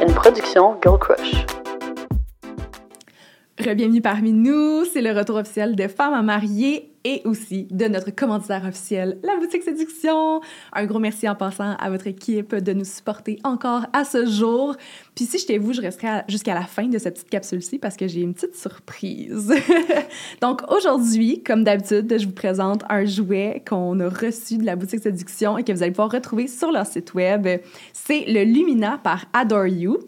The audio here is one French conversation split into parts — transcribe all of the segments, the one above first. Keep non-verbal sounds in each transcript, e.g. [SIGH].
une production Girl Crush. Bienvenue parmi nous, c'est le retour officiel de Femmes à marier et aussi de notre commanditaire officiel, la boutique Séduction. Un gros merci en passant à votre équipe de nous supporter encore à ce jour. Puis si j'étais vous, je resterai jusqu'à la fin de cette petite capsule-ci parce que j'ai une petite surprise. [LAUGHS] Donc aujourd'hui, comme d'habitude, je vous présente un jouet qu'on a reçu de la boutique Séduction et que vous allez pouvoir retrouver sur leur site web. C'est le Lumina par Adore You.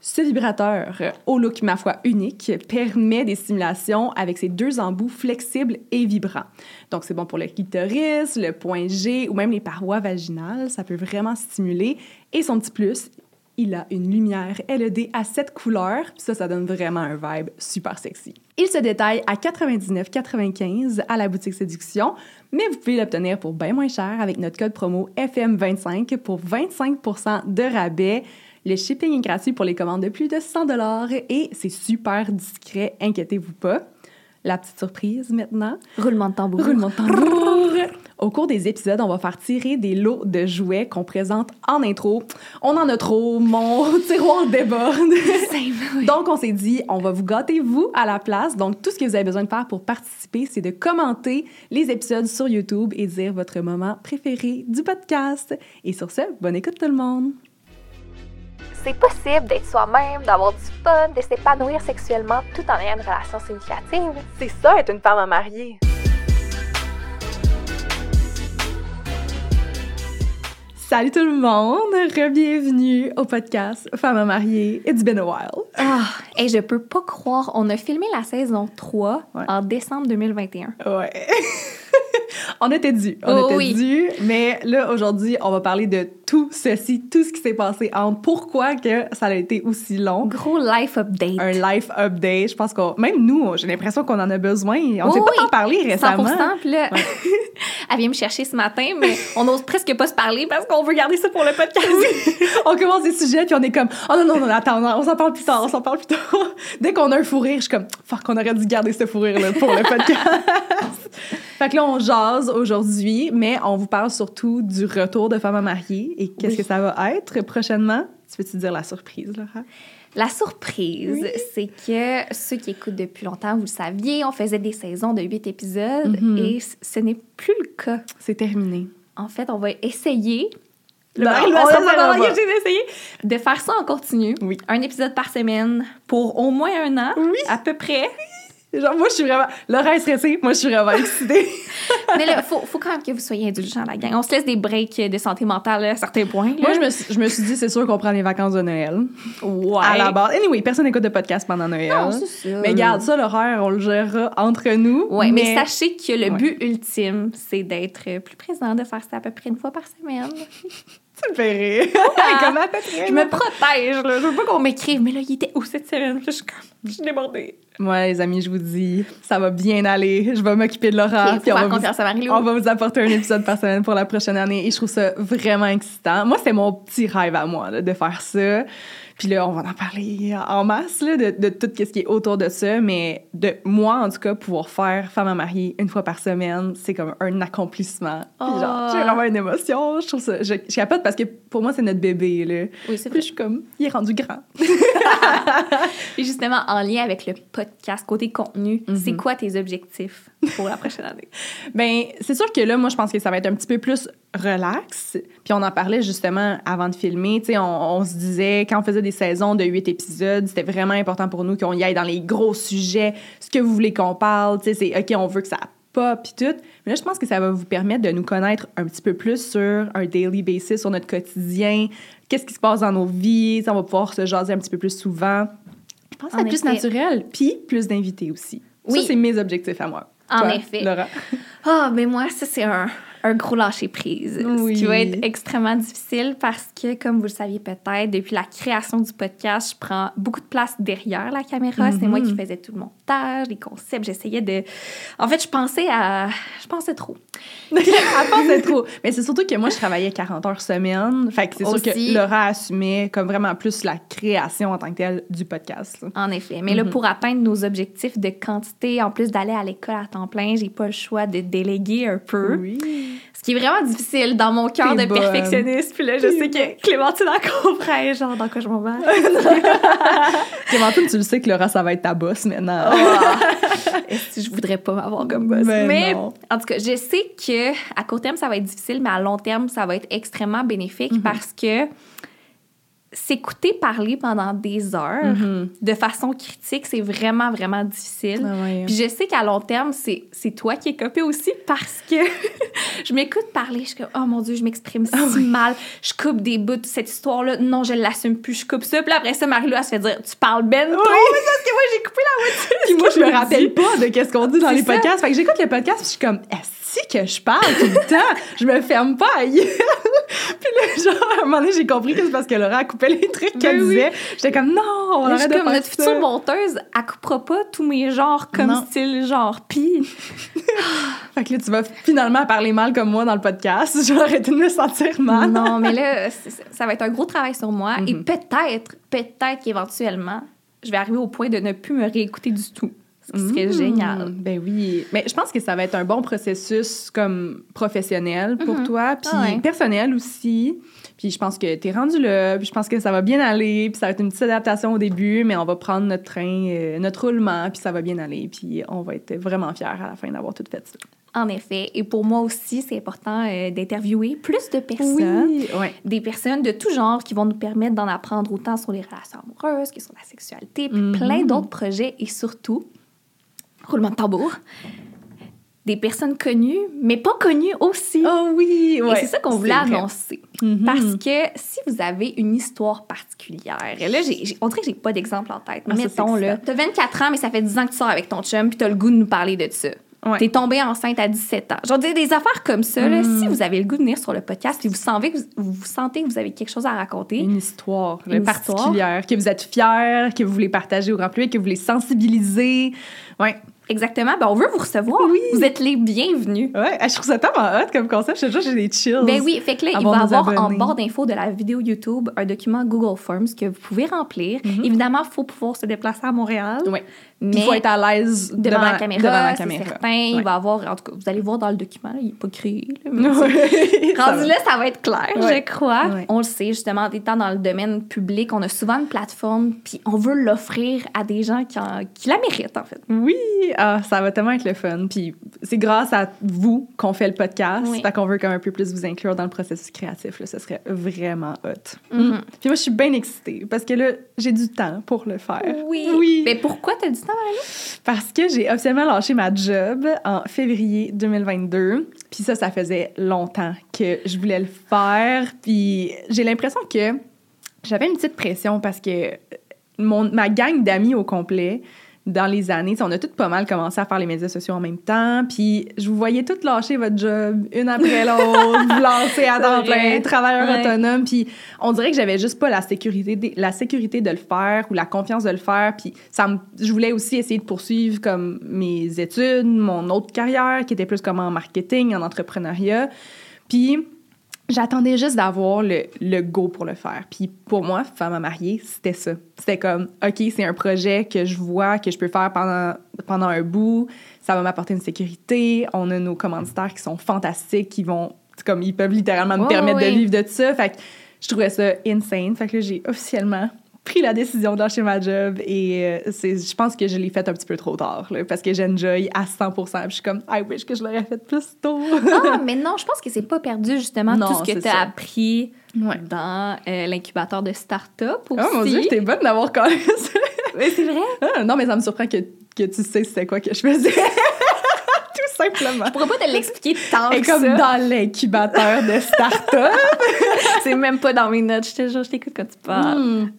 Ce vibrateur euh, au look, ma foi, unique, permet des stimulations avec ses deux embouts flexibles et vibrants. Donc, c'est bon pour le clitoris, le point G ou même les parois vaginales. Ça peut vraiment stimuler. Et son petit plus, il a une lumière LED à cette couleur. Ça, ça donne vraiment un vibe super sexy. Il se détaille à 99,95 à la boutique Séduction, mais vous pouvez l'obtenir pour bien moins cher avec notre code promo FM25 pour 25% de rabais. Le shipping est gratuit pour les commandes de plus de 100 et c'est super discret, inquiétez-vous pas. La petite surprise maintenant. Roulement de tambour. Roulement de tambour. Au cours des épisodes, on va faire tirer des lots de jouets qu'on présente en intro. On en a trop, mon [LAUGHS] tiroir déborde. Donc, on s'est dit, on va vous gâter, vous, à la place. Donc, tout ce que vous avez besoin de faire pour participer, c'est de commenter les épisodes sur YouTube et dire votre moment préféré du podcast. Et sur ce, bonne écoute tout le monde c'est possible d'être soi-même, d'avoir du fun, de s'épanouir sexuellement tout en ayant une relation significative. C'est ça, être une femme à marier. Salut tout le monde, re-bienvenue au podcast Femmes à marier. It's been a while. Ah, et je peux pas croire, on a filmé la saison 3 en décembre 2021. Ouais. [LAUGHS] on était dû, on oh était dû, mais là aujourd'hui, on va parler de tout ceci, tout ce qui s'est passé entre pourquoi que ça a été aussi long. Gros life update. Un life update, je pense qu'on même nous, j'ai l'impression qu'on en a besoin. On ne s'est pas en parler récemment. 100%, puis là, [LAUGHS] elle vient me chercher ce matin, mais on n'ose presque pas se parler parce qu'on veut garder ça pour le podcast. on commence des sujets puis on est comme oh non non non attends, on s'en parle plus tard, on s'en parle plus tard. [LAUGHS] Dès qu'on a un fou rire, je suis comme fuck, on aurait dû garder ce fou rire là pour le podcast. [LAUGHS] fait que là on jase aujourd'hui, mais on vous parle surtout du retour de femmes à marier et qu'est-ce que ça va être prochainement? Tu veux-tu dire la surprise, Laura? La surprise, c'est que ceux qui écoutent depuis longtemps, vous le saviez, on faisait des saisons de huit épisodes Mhm. et ce n'est plus le cas. C'est terminé. En fait, on va essayer. Là, Là, on va essayé de faire ça en continu. Oui. Un épisode par semaine pour au moins un an, Oui. à peu près. Genre, moi, je suis vraiment. Laura est stressée, moi, je suis vraiment excitée. [LAUGHS] Mais là, faut, faut quand même que vous soyez indulgents, la gang. On se laisse des breaks de santé mentale à certains points. là. moi, je me, suis, je me suis dit, c'est sûr qu'on prend les vacances de Noël. ouais. À la base. Anyway, personne n'écoute de podcast pendant Noël. Non, c'est ça. Mais garde ça, l'horaire, on le gérera entre nous. Ouais, mais, sachez que le Ouais. but ultime, c'est d'être plus présent, de faire ça à peu près une fois par semaine. [LAUGHS] [LAUGHS] Tu me fais rire. [LAUGHS] Comment à peu près? Je me protège, là. Je veux pas qu'on m'écrive, mais là, il était où cette semaine? Je suis comme, je suis débordée. Moi, les amis, je vous dis, ça va bien aller. Je vais m'occuper de Laura. Ok, puis on, va vous, on va vous apporter un épisode par semaine pour la prochaine année. Et je trouve ça vraiment excitant. Moi, c'est mon petit rêve à moi, là, de faire ça. Puis là, on va en parler en masse là, de, de tout ce qui est autour de ça. Mais de moi, en tout cas, pouvoir faire femme à marier une fois par semaine, c'est comme un accomplissement. Puis genre, Oh. j'ai vraiment une émotion. Je trouve ça... Je, je capote parce que pour moi, c'est notre bébé, là. Oui, c'est Puis vrai. je suis comme, il est rendu grand. [LAUGHS] [LAUGHS] Et justement, en lien avec le podcast, côté contenu, c'est quoi tes objectifs pour la prochaine année? [LAUGHS] Ben, c'est sûr que là, moi, je pense que ça va être un petit peu plus relax. Puis on en parlait justement avant de filmer. Tu sais, on, on se disait, quand on faisait des saisons de huit épisodes, c'était vraiment important pour nous qu'on y aille dans les gros sujets, ce que vous voulez qu'on parle. Tu sais, c'est OK, on veut que ça pop puis tout. Mais là, je pense que ça va vous permettre de nous connaître un petit peu plus sur un daily basis, sur notre quotidien, qu'est-ce qui se passe dans nos vies? Sais, on va pouvoir se jaser un petit peu plus souvent. Je pense que c'est plus naturel. Puis plus d'invités aussi. Oui. Ça, c'est mes objectifs à moi. En Toi, effet. Laura? Ah, mais moi, ça, c'est un, un gros lâcher-prise. Oui. Ce qui va être extrêmement difficile parce que, comme vous le saviez peut-être, depuis la création du podcast, je prends beaucoup de place derrière la caméra. C'est moi qui faisais tout le montage, les concepts. J'essayais de... En fait, je pensais à... Je pensais trop. [LAUGHS] Elle pensait trop. Mais c'est surtout que moi, je travaillais 40 heures semaine. Fait que c'est sûr que Laura assumait comme vraiment plus la création en tant que telle du podcast. là. En effet. Mais là, pour atteindre nos objectifs de quantité, en plus d'aller à l'école à temps plein, j'ai pas le choix de déléguer un peu. Oui. Ce qui est vraiment difficile dans mon cœur de bonne. perfectionniste. Puis là, je sais que Clémentine en comprend, genre, dans quoi je m'en vais. [LAUGHS] Clémentine, tu le sais que Laura, ça va être ta boss maintenant. si je voudrais pas m'avoir comme boss? Mais Mais, en tout cas, je sais que à court terme, ça va être difficile, mais à long terme, ça va être extrêmement bénéfique Mhm. parce que s'écouter parler pendant des heures Mhm. de façon critique, c'est vraiment, vraiment difficile. Ah ouais. Puis je sais qu'à long terme, c'est toi qui es copé aussi parce que [LAUGHS] je m'écoute parler, je suis comme, oh mon Dieu, je m'exprime Ah si mal, je coupe des bouts de cette histoire-là, non, je l'assume plus, je coupe ça. Puis après ça, Marie-Lou, elle se fait dire, tu parles ben trop, mais parce que moi, j'ai coupé la moitié. de Puis ce moi, je me rappelle pas de qu'est-ce qu'on dit dans les ça. podcasts. Fait que j'écoute le podcast, puis je suis comme, est-ce que je parle tout le temps? Je me ferme pas gueule. [LAUGHS] Puis là, genre, à un moment donné, j'ai compris que c'est parce que Laura a coupé les trucs qu'elle Ben oui. disait. J'étais comme, non, on arrête de comme faire notre ça. future monteuse, elle coupera pas tous mes genres comme Non. style genre pis. [LAUGHS] Fait que là, tu vas finalement parler mal comme moi dans le podcast. [LAUGHS] Je vais arrêter de me sentir mal. Non, mais là, ça va être un gros travail sur moi et Mhm. peut-être, peut-être qu'éventuellement, je vais arriver au point de ne plus me réécouter du tout. Ce qui serait Mmh, génial. Ben oui. Mais je pense que ça va être un bon processus comme professionnel pour Mhm. toi, puis Ah ouais. personnel aussi. Puis je pense que t'es rendu là, puis je pense que ça va bien aller, puis ça va être une petite adaptation au début, mais on va prendre notre train, euh, notre roulement, puis ça va bien aller, puis on va être vraiment fiers à la fin d'avoir tout fait ça. En effet. Et pour moi aussi, c'est important euh, d'interviewer plus de personnes. Oui, ouais. Des personnes de tout genre qui vont nous permettre d'en apprendre autant sur les relations amoureuses que sur la sexualité, puis Mhm. plein d'autres projets et surtout, roulement de tambour, des personnes connues, mais pas connues aussi. Oh oui, Et c'est ça qu'on voulait vrai. annoncer. Mhm. Parce que si vous avez une histoire particulière, et là, j'ai, j'ai- on dirait que j'ai pas d'exemple en tête. Ah, Mettons, là, t'as 24 ans, mais ça fait 10 ans que tu sors avec ton chum, puis t'as le goût de nous parler de ça. Ouais. T'es tombée enceinte à 17 ans. Genre, des, des affaires comme ça, là, Mm. si vous avez le goût de venir sur le podcast, puis vous sentez que vous, vous sentez que vous avez quelque chose à raconter, Une histoire Une particulière, que vous êtes fiers, que vous voulez partager au grand public, que vous voulez sensibiliser. Ouais. Exactement, ben, on veut vous recevoir. Oui. Vous êtes les bienvenus. Ouais, je trouve ça tellement hot comme concept. Je te jure, j'ai des chills. Ben oui, fait que là, il va y avoir en barre d'infos de la vidéo YouTube un document Google Forms que vous pouvez remplir. Évidemment, il faut pouvoir se déplacer à Montréal. Ouais. Mais il faut être à l'aise devant, devant, la caméra, devant la c'est caméra. certain. Ouais. Il va avoir, en tout cas, vous allez voir dans le document, là, il n'est pas créé. là, mais Ouais. [LAUGHS] Rendu va. là, ça va être clair, Ouais. je crois. On le sait, justement, en étant dans le domaine public, on a souvent une plateforme, puis on veut l'offrir à des gens qui, en- qui la méritent, en fait. Oui, ah, ça va tellement être le fun. Puis c'est grâce à vous qu'on fait le podcast. Oui. Qu'on veut comme un peu plus vous inclure dans le processus créatif. Là. Ce serait vraiment hot. Mhm. Puis moi, je suis bien excitée parce que là, j'ai du temps pour le faire. Oui. Oui. Mais pourquoi t'as du temps, [LAUGHS] Parce que j'ai officiellement lâché ma job en février 2022. Puis ça, ça faisait longtemps que je voulais le faire. Puis j'ai l'impression que j'avais une petite pression parce que mon, ma gang d'amis au complet, dans les années, on a toutes pas mal commencé à faire les médias sociaux en même temps. Puis je vous voyais toutes lâcher votre job, une après l'autre, vous lancer à [LAUGHS] temps plein, travailleur Ouais. autonome. Puis on dirait que j'avais juste pas la sécurité, de, la sécurité de le faire ou la confiance de le faire. Puis ça me, je voulais aussi essayer de poursuivre comme mes études, mon autre carrière qui était plus comme en marketing, en entrepreneuriat. Puis j'attendais juste d'avoir le, le go pour le faire. Puis pour moi, femme à marier, c'était ça. C'était comme, OK, c'est un projet que je vois, que je peux faire pendant, pendant un bout. Ça va m'apporter une sécurité. On a nos commanditaires qui sont fantastiques, qui vont, comme, ils peuvent littéralement me permettre de vivre de ça. Fait que je trouvais ça insane. Fait que là, j'ai officiellement pris la décision de lâcher ma job et euh, c'est je pense que je l'ai fait un petit peu trop tard là, parce que j'enjoy à 100 Puis je suis comme I wish que je l'aurais fait plus tôt. Ah, [LAUGHS] mais non, je pense que c'est pas perdu, justement, Non, tout ce que tu as appris Ouais. dans euh, l'incubateur de start-up aussi. Oh mon dieu, t'es bonne d'avoir collé ça. Mais c'est vrai. Ah, non, mais ça me surprend que, que tu sais c'était quoi que je faisais. [LAUGHS] Tout simplement. Je pourrais pas te l'expliquer tant Et que comme ça. dans l'incubateur de start-up. [LAUGHS] C'est même pas dans mes notes. Je te jure, je t'écoute quand tu parles. Hmm.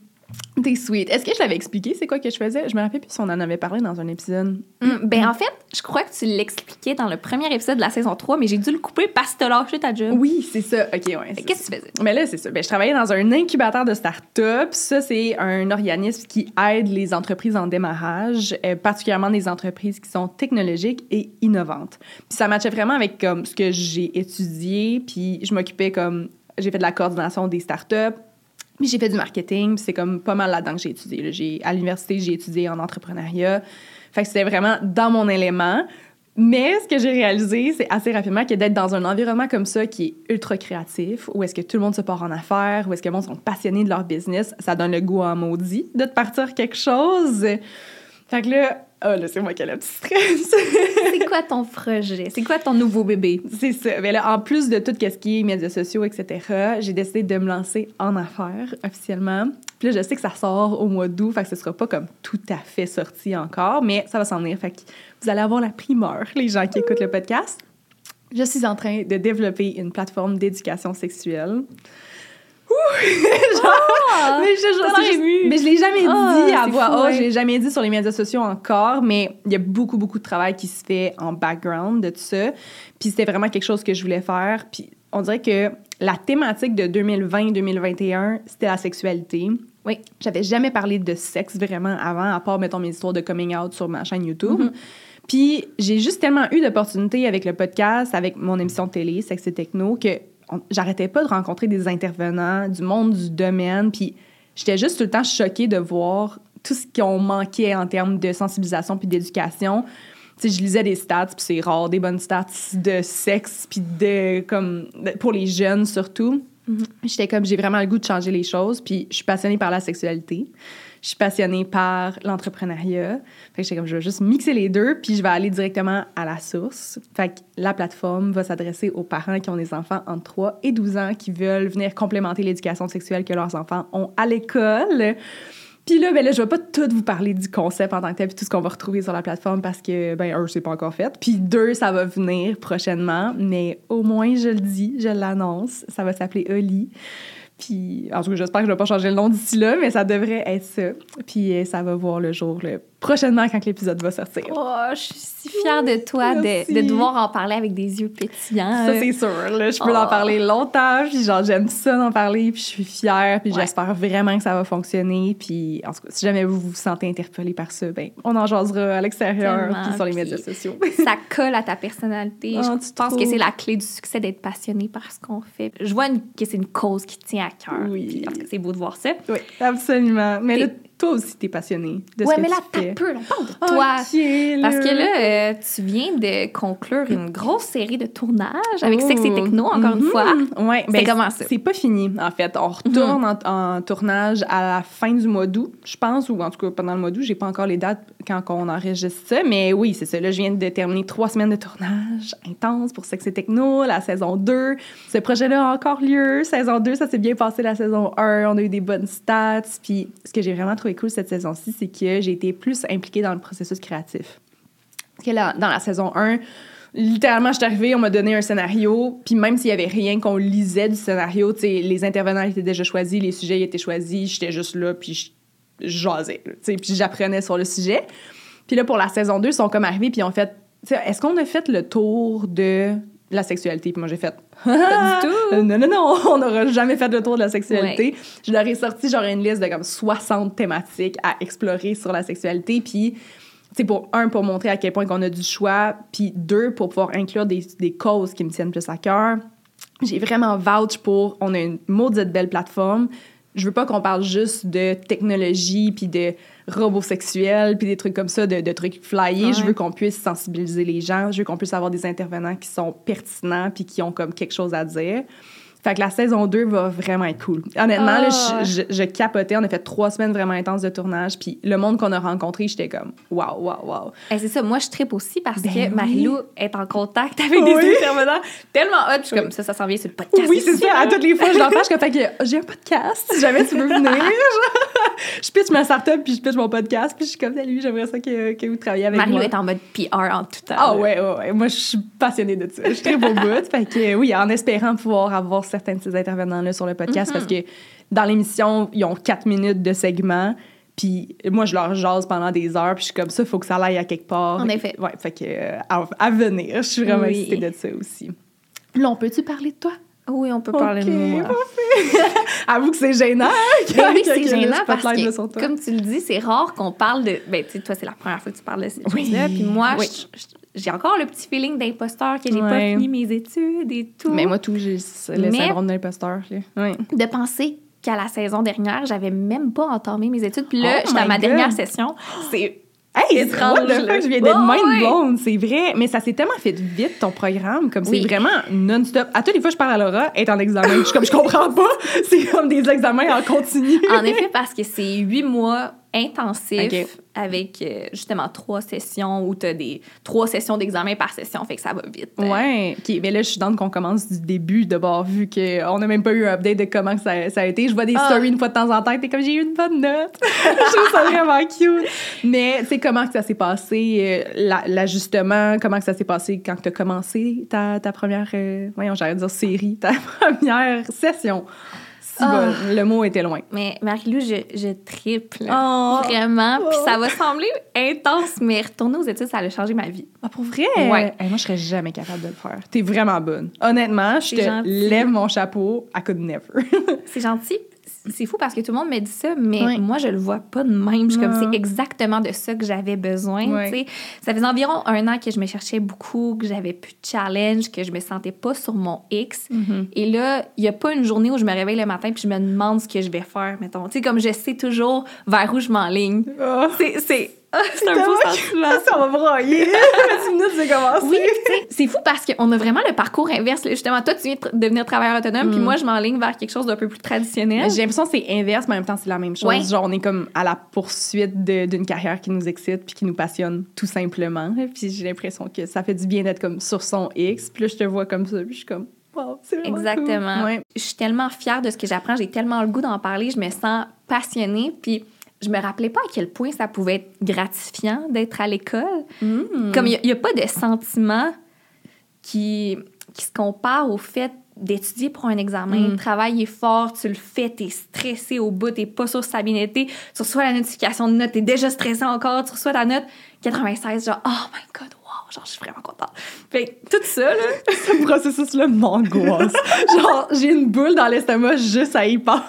T'es sweet. Est-ce que je l'avais expliqué c'est quoi que je faisais? Je me rappelle plus si on en avait parlé dans un épisode. Hum, ben, en fait, je crois que tu l'expliquais dans le premier épisode de la saison 3, mais j'ai dû le couper parce que t'as lâché ta job. Oui, c'est ça. OK, ouais. Qu'est-ce que tu faisais? Mais là, c'est ça. Ben, je travaillais dans un incubateur de start-up. Ça, c'est un organisme qui aide les entreprises en démarrage, euh, particulièrement des entreprises qui sont technologiques et innovantes. Puis ça matchait vraiment avec comme ce que j'ai étudié. Puis je m'occupais comme j'ai fait de la coordination des start-up. J'ai fait du marketing. C'est comme pas mal là-dedans que j'ai étudié. à l'université, j'ai étudié en entrepreneuriat. Fait que c'était vraiment dans mon élément. Mais ce que j'ai réalisé, c'est assez rapidement que d'être dans un environnement comme ça qui est ultra créatif, où est-ce que tout le monde se part en affaires, où est-ce que le monde sont passionnés de leur business, ça donne le goût en maudit de partir quelque chose. Fait que là, oh là, c'est moi qui ai le petit stress. [LAUGHS] C'est quoi ton projet? C'est quoi ton nouveau bébé? c'est ça. Mais là, en plus de tout ce qui est médias sociaux, etc., j'ai décidé de me lancer en affaires officiellement. Puis là, je sais que ça sort au mois d'août, fait que ce sera pas comme tout à fait sorti encore, mais ça va s'en venir. Fait que vous allez avoir la primeur, les gens qui écoutent le podcast. Je suis en train de développer une plateforme d'éducation sexuelle. [LAUGHS] Genre, mais je, émue. mais je l'ai jamais Ah, dit à voix haute, ouais. je l'ai jamais dit sur les médias sociaux encore, mais il y a beaucoup, beaucoup de travail qui se fait en background de tout ça. Puis c'était vraiment quelque chose que je voulais faire. Puis on dirait que la thématique de 2020-2021, c'était la sexualité. Oui. J'avais jamais parlé de sexe vraiment avant, à part, mettons, mes histoires de coming out sur ma chaîne YouTube. Mm-hmm. Puis j'ai juste tellement eu d'opportunités avec le podcast, avec mon émission de télé, Sexe et Techno, que j'arrêtais pas de rencontrer des intervenants du monde du domaine. Puis j'étais juste tout le temps choquée de voir tout ce qu'on manquait en termes de sensibilisation puis d'éducation. Tu sais, je lisais des stats, puis c'est rare, des bonnes stats de sexe, puis de, comme, de- pour les jeunes surtout. J'étais comme, j'ai vraiment le goût de changer les choses, puis je suis passionnée par la sexualité. Je suis passionnée par l'entrepreneuriat. Fait que comme, je vais juste mixer les deux, puis je vais aller directement à la source. Fait que la plateforme va s'adresser aux parents qui ont des enfants entre 3 et 12 ans qui veulent venir complémenter l'éducation sexuelle que leurs enfants ont à l'école. Puis là, ben là, je vais pas tout vous parler du concept en tant que tel, puis tout ce qu'on va retrouver sur la plateforme parce que, ben, un, c'est pas encore fait. Puis deux, ça va venir prochainement. Mais au moins, je le dis, je l'annonce. Ça va s'appeler Oli. Puis, en tout cas, j'espère que je vais pas changer le nom d'ici là, mais ça devrait être ça. Puis euh, ça va voir le jour là, prochainement quand l'épisode va sortir. Oh, je suis si fière de toi de, de devoir en parler avec des yeux pétillants. Ça, c'est sûr. Là, je peux en Oh. parler longtemps. Puis, genre, j'aime ça d'en parler. Puis, je suis fière. Puis, Ouais. j'espère vraiment que ça va fonctionner. Puis, en tout cas, si jamais vous vous sentez interpellé par ça, ben, on en jasera à l'extérieur. Puis, sur les Puis- médias sociaux. [LAUGHS] ça colle à ta personnalité. Oh, je pense trouves? que c'est la clé du succès d'être passionné par ce qu'on fait. Je vois une- que c'est une cause qui tient à cœur. Oui. Puis, en tout cas, c'est beau de voir ça. oui, absolument. Mais Et- là, toi aussi, t'es passionné de ouais, ce que mais là, t'as peu. On parle de toi. Parce que là, euh, tu viens de conclure une grosse série de tournages avec Oh. Sex et Techno, encore une Mhm. fois. Ouais, C'est ça? C'est pas fini, en fait. On retourne en, en tournage à la fin du mois d'août, je pense, ou en tout cas pendant le mois d'août. J'ai pas encore les dates quand on enregistre ça, mais oui, c'est ça. Là, je viens de terminer trois semaines de tournage intense pour Sex et Techno, la saison 2. Ce projet-là a encore lieu. Saison 2, ça s'est bien passé la saison 1. On a eu des bonnes stats. Puis ce que j'ai vraiment trouvé cool cette saison-ci, c'est que j'ai été plus impliquée dans le processus créatif. Parce que là, dans la saison 1, littéralement, je suis arrivée, on m'a donné un scénario, puis même s'il y avait rien qu'on lisait du scénario, les intervenants étaient déjà choisis, les sujets étaient choisis, j'étais juste là, puis je jasais, puis j'apprenais sur le sujet. Puis là, pour la saison 2, ils sont comme arrivés, puis ont fait, est-ce qu'on a fait le tour de la sexualité? Puis moi, j'ai fait, [LAUGHS] Pas du tout. non, non, non, [LAUGHS] on n'aura jamais fait le tour de la sexualité. Je leur ai sorti genre une liste de comme 60 thématiques à explorer sur la sexualité. Puis, c'est pour un, pour montrer à quel point qu'on a du choix. Puis deux, pour pouvoir inclure des, des causes qui me tiennent plus à cœur. J'ai vraiment vouch pour, on a une maudite belle plateforme. Je veux pas qu'on parle juste de technologie, puis de robots sexuels, puis des trucs comme ça, de, de trucs flyés. Je veux qu'on puisse sensibiliser les gens. Je veux qu'on puisse avoir des intervenants qui sont pertinents, puis qui ont comme quelque chose à dire. Fait que la saison 2 va vraiment être cool. Honnêtement, là, Ah. je, je- je capotais. On a fait trois semaines vraiment intenses de tournage. Puis le monde qu'on a rencontré, j'étais comme, waouh, waouh, waouh. Eh, c'est ça, moi je tripe aussi parce Ben que oui. Marilou est en contact avec des Oui. intervenants tellement hot. Puis je suis comme ça, ça s'en vient sur le podcast. Oui, c'est ça. À toutes les fois, je leur parle, je suis comme, fait que [LAUGHS] j'ai un podcast. Si jamais tu veux venir, [LAUGHS] je pitch ma startup, puis je pitch mon podcast. Puis je suis comme, salut, j'aimerais ça que, que vous travailliez avec Marilou moi. est en mode PR en tout temps. Ah ouais, ouais, ouais. Moi, je suis passionnée de ça. Je très beau bout. Fait que oui, en espérant pouvoir avoir certains de ces intervenants-là sur le podcast, parce que dans l'émission, ils ont quatre minutes de segment. Puis moi, je leur jase pendant des heures. Puis je suis comme ça, il faut que ça aille à quelque part. En effet. Ouais, fait que euh, à, à venir. Je suis vraiment Oui. excitée de ça aussi. Là, on peut-tu parler de toi? Oui, on peut parler de moi. [LAUGHS] Avoue que c'est gênant. [LAUGHS] Ben oui, que- c'est gênant parce que, comme tu le dis, c'est rare qu'on parle de... Ben, tu sais, toi, c'est la première fois que tu parles de ces Oui. choses-là. Puis moi, Oui. je- je- j'ai encore le petit feeling d'imposteur que j'ai pas fini mes études et tout. Mais moi, tout, j'ai le Mais- syndrome. Ouais. de penser qu'à la saison dernière, j'avais même pas entamé mes études. Puis là, Oh j'étais à my ma God. dernière session. C'est Hey, étrange, je viens d'être mind blown, c'est vrai. Mais ça s'est tellement fait vite, ton programme, comme Oui. c'est vraiment non-stop. À toutes les fois que je parle à Laura, elle est en examen. Je suis comme, je comprends pas. [LAUGHS] C'est comme des examens en continu. En effet, parce que c'est huit mois intensifs Ok. avec euh, justement trois sessions où tu as des trois sessions d'examen par session, fait que ça va vite. Euh, Ouais, ok. Mais là, je suis dans qu'on commence du début d'abord, vu qu'on n'a même pas eu un update de comment que ça, ça a été. Je vois des Ah. stories une fois de temps en temps, t'es comme j'ai eu une bonne note. [LAUGHS] je trouve ça vraiment cute. Mais, tu sais, comment que ça s'est passé, euh, la- l'ajustement, comment que ça s'est passé quand tu as commencé ta, ta première, euh, voyons, j'allais dire série, ta [LAUGHS] première session? Si Ah. bon, le mot était loin. Mais Marie-Lou, je, je triple. Oh. Vraiment. Puis Oh. ça va sembler intense, mais retourner aux études, ça a changé ma vie. Ah, pour vrai? Ouais. Hey, moi, je serais jamais capable de le faire. T'es vraiment bonne. Honnêtement, je te gentil. lève mon chapeau. I could never. [LAUGHS] C'est gentil. C'est fou parce que tout le monde me dit ça, mais moi, je le vois pas de même. Je suis comme, c'est exactement de ça que j'avais besoin. Ça faisait environ un an que je me cherchais beaucoup, que j'avais plus de challenge, que je me sentais pas sur mon X. Mm-hmm. Et là, il y a pas une journée où je me réveille le matin puis je me demande ce que je vais faire, mettons. Tu sais, comme je sais toujours vers où je m'enligne. C'est, c'est, ah, c'est un beau sentiment. Ça va. 20 [LAUGHS] minutes, c'est commencé. Oui, c'est fou parce qu'on a vraiment le parcours inverse. Justement, toi, tu viens de devenir travailleur autonome, puis moi, je m'enligne vers quelque chose d'un peu plus traditionnel. J'ai l'impression que c'est inverse, mais en même temps, c'est la même chose. Ouais. Genre, on est comme à la poursuite d'une carrière qui nous excite puis qui nous passionne, tout simplement. [LAUGHS] Puis j'ai l'impression que ça fait du bien d'être comme sur son X. Puis là, je te vois comme ça, puis je suis comme, wow, Exactement. cool. Ouais. Je suis tellement fière de ce que j'apprends. J'ai tellement le goût d'en parler. Je me sens passionnée. Puis je me rappelais pas à quel point ça pouvait être gratifiant d'être à l'école. Mm. Comme il n'y a, pas de sentiment qui, qui se compare au fait d'étudier pour un examen, Mm. travailler fort, tu le fais, t'es stressé au bout, t'es pas sûr si ça a bien été, tu reçois la notification de note, t'es déjà stressé encore, tu reçois ta note 96, genre, oh my god, genre, je suis vraiment contente. Fait que tout ça, là, [LAUGHS] Ce processus-là m'angoisse. Genre, j'ai une boule dans l'estomac juste à y penser.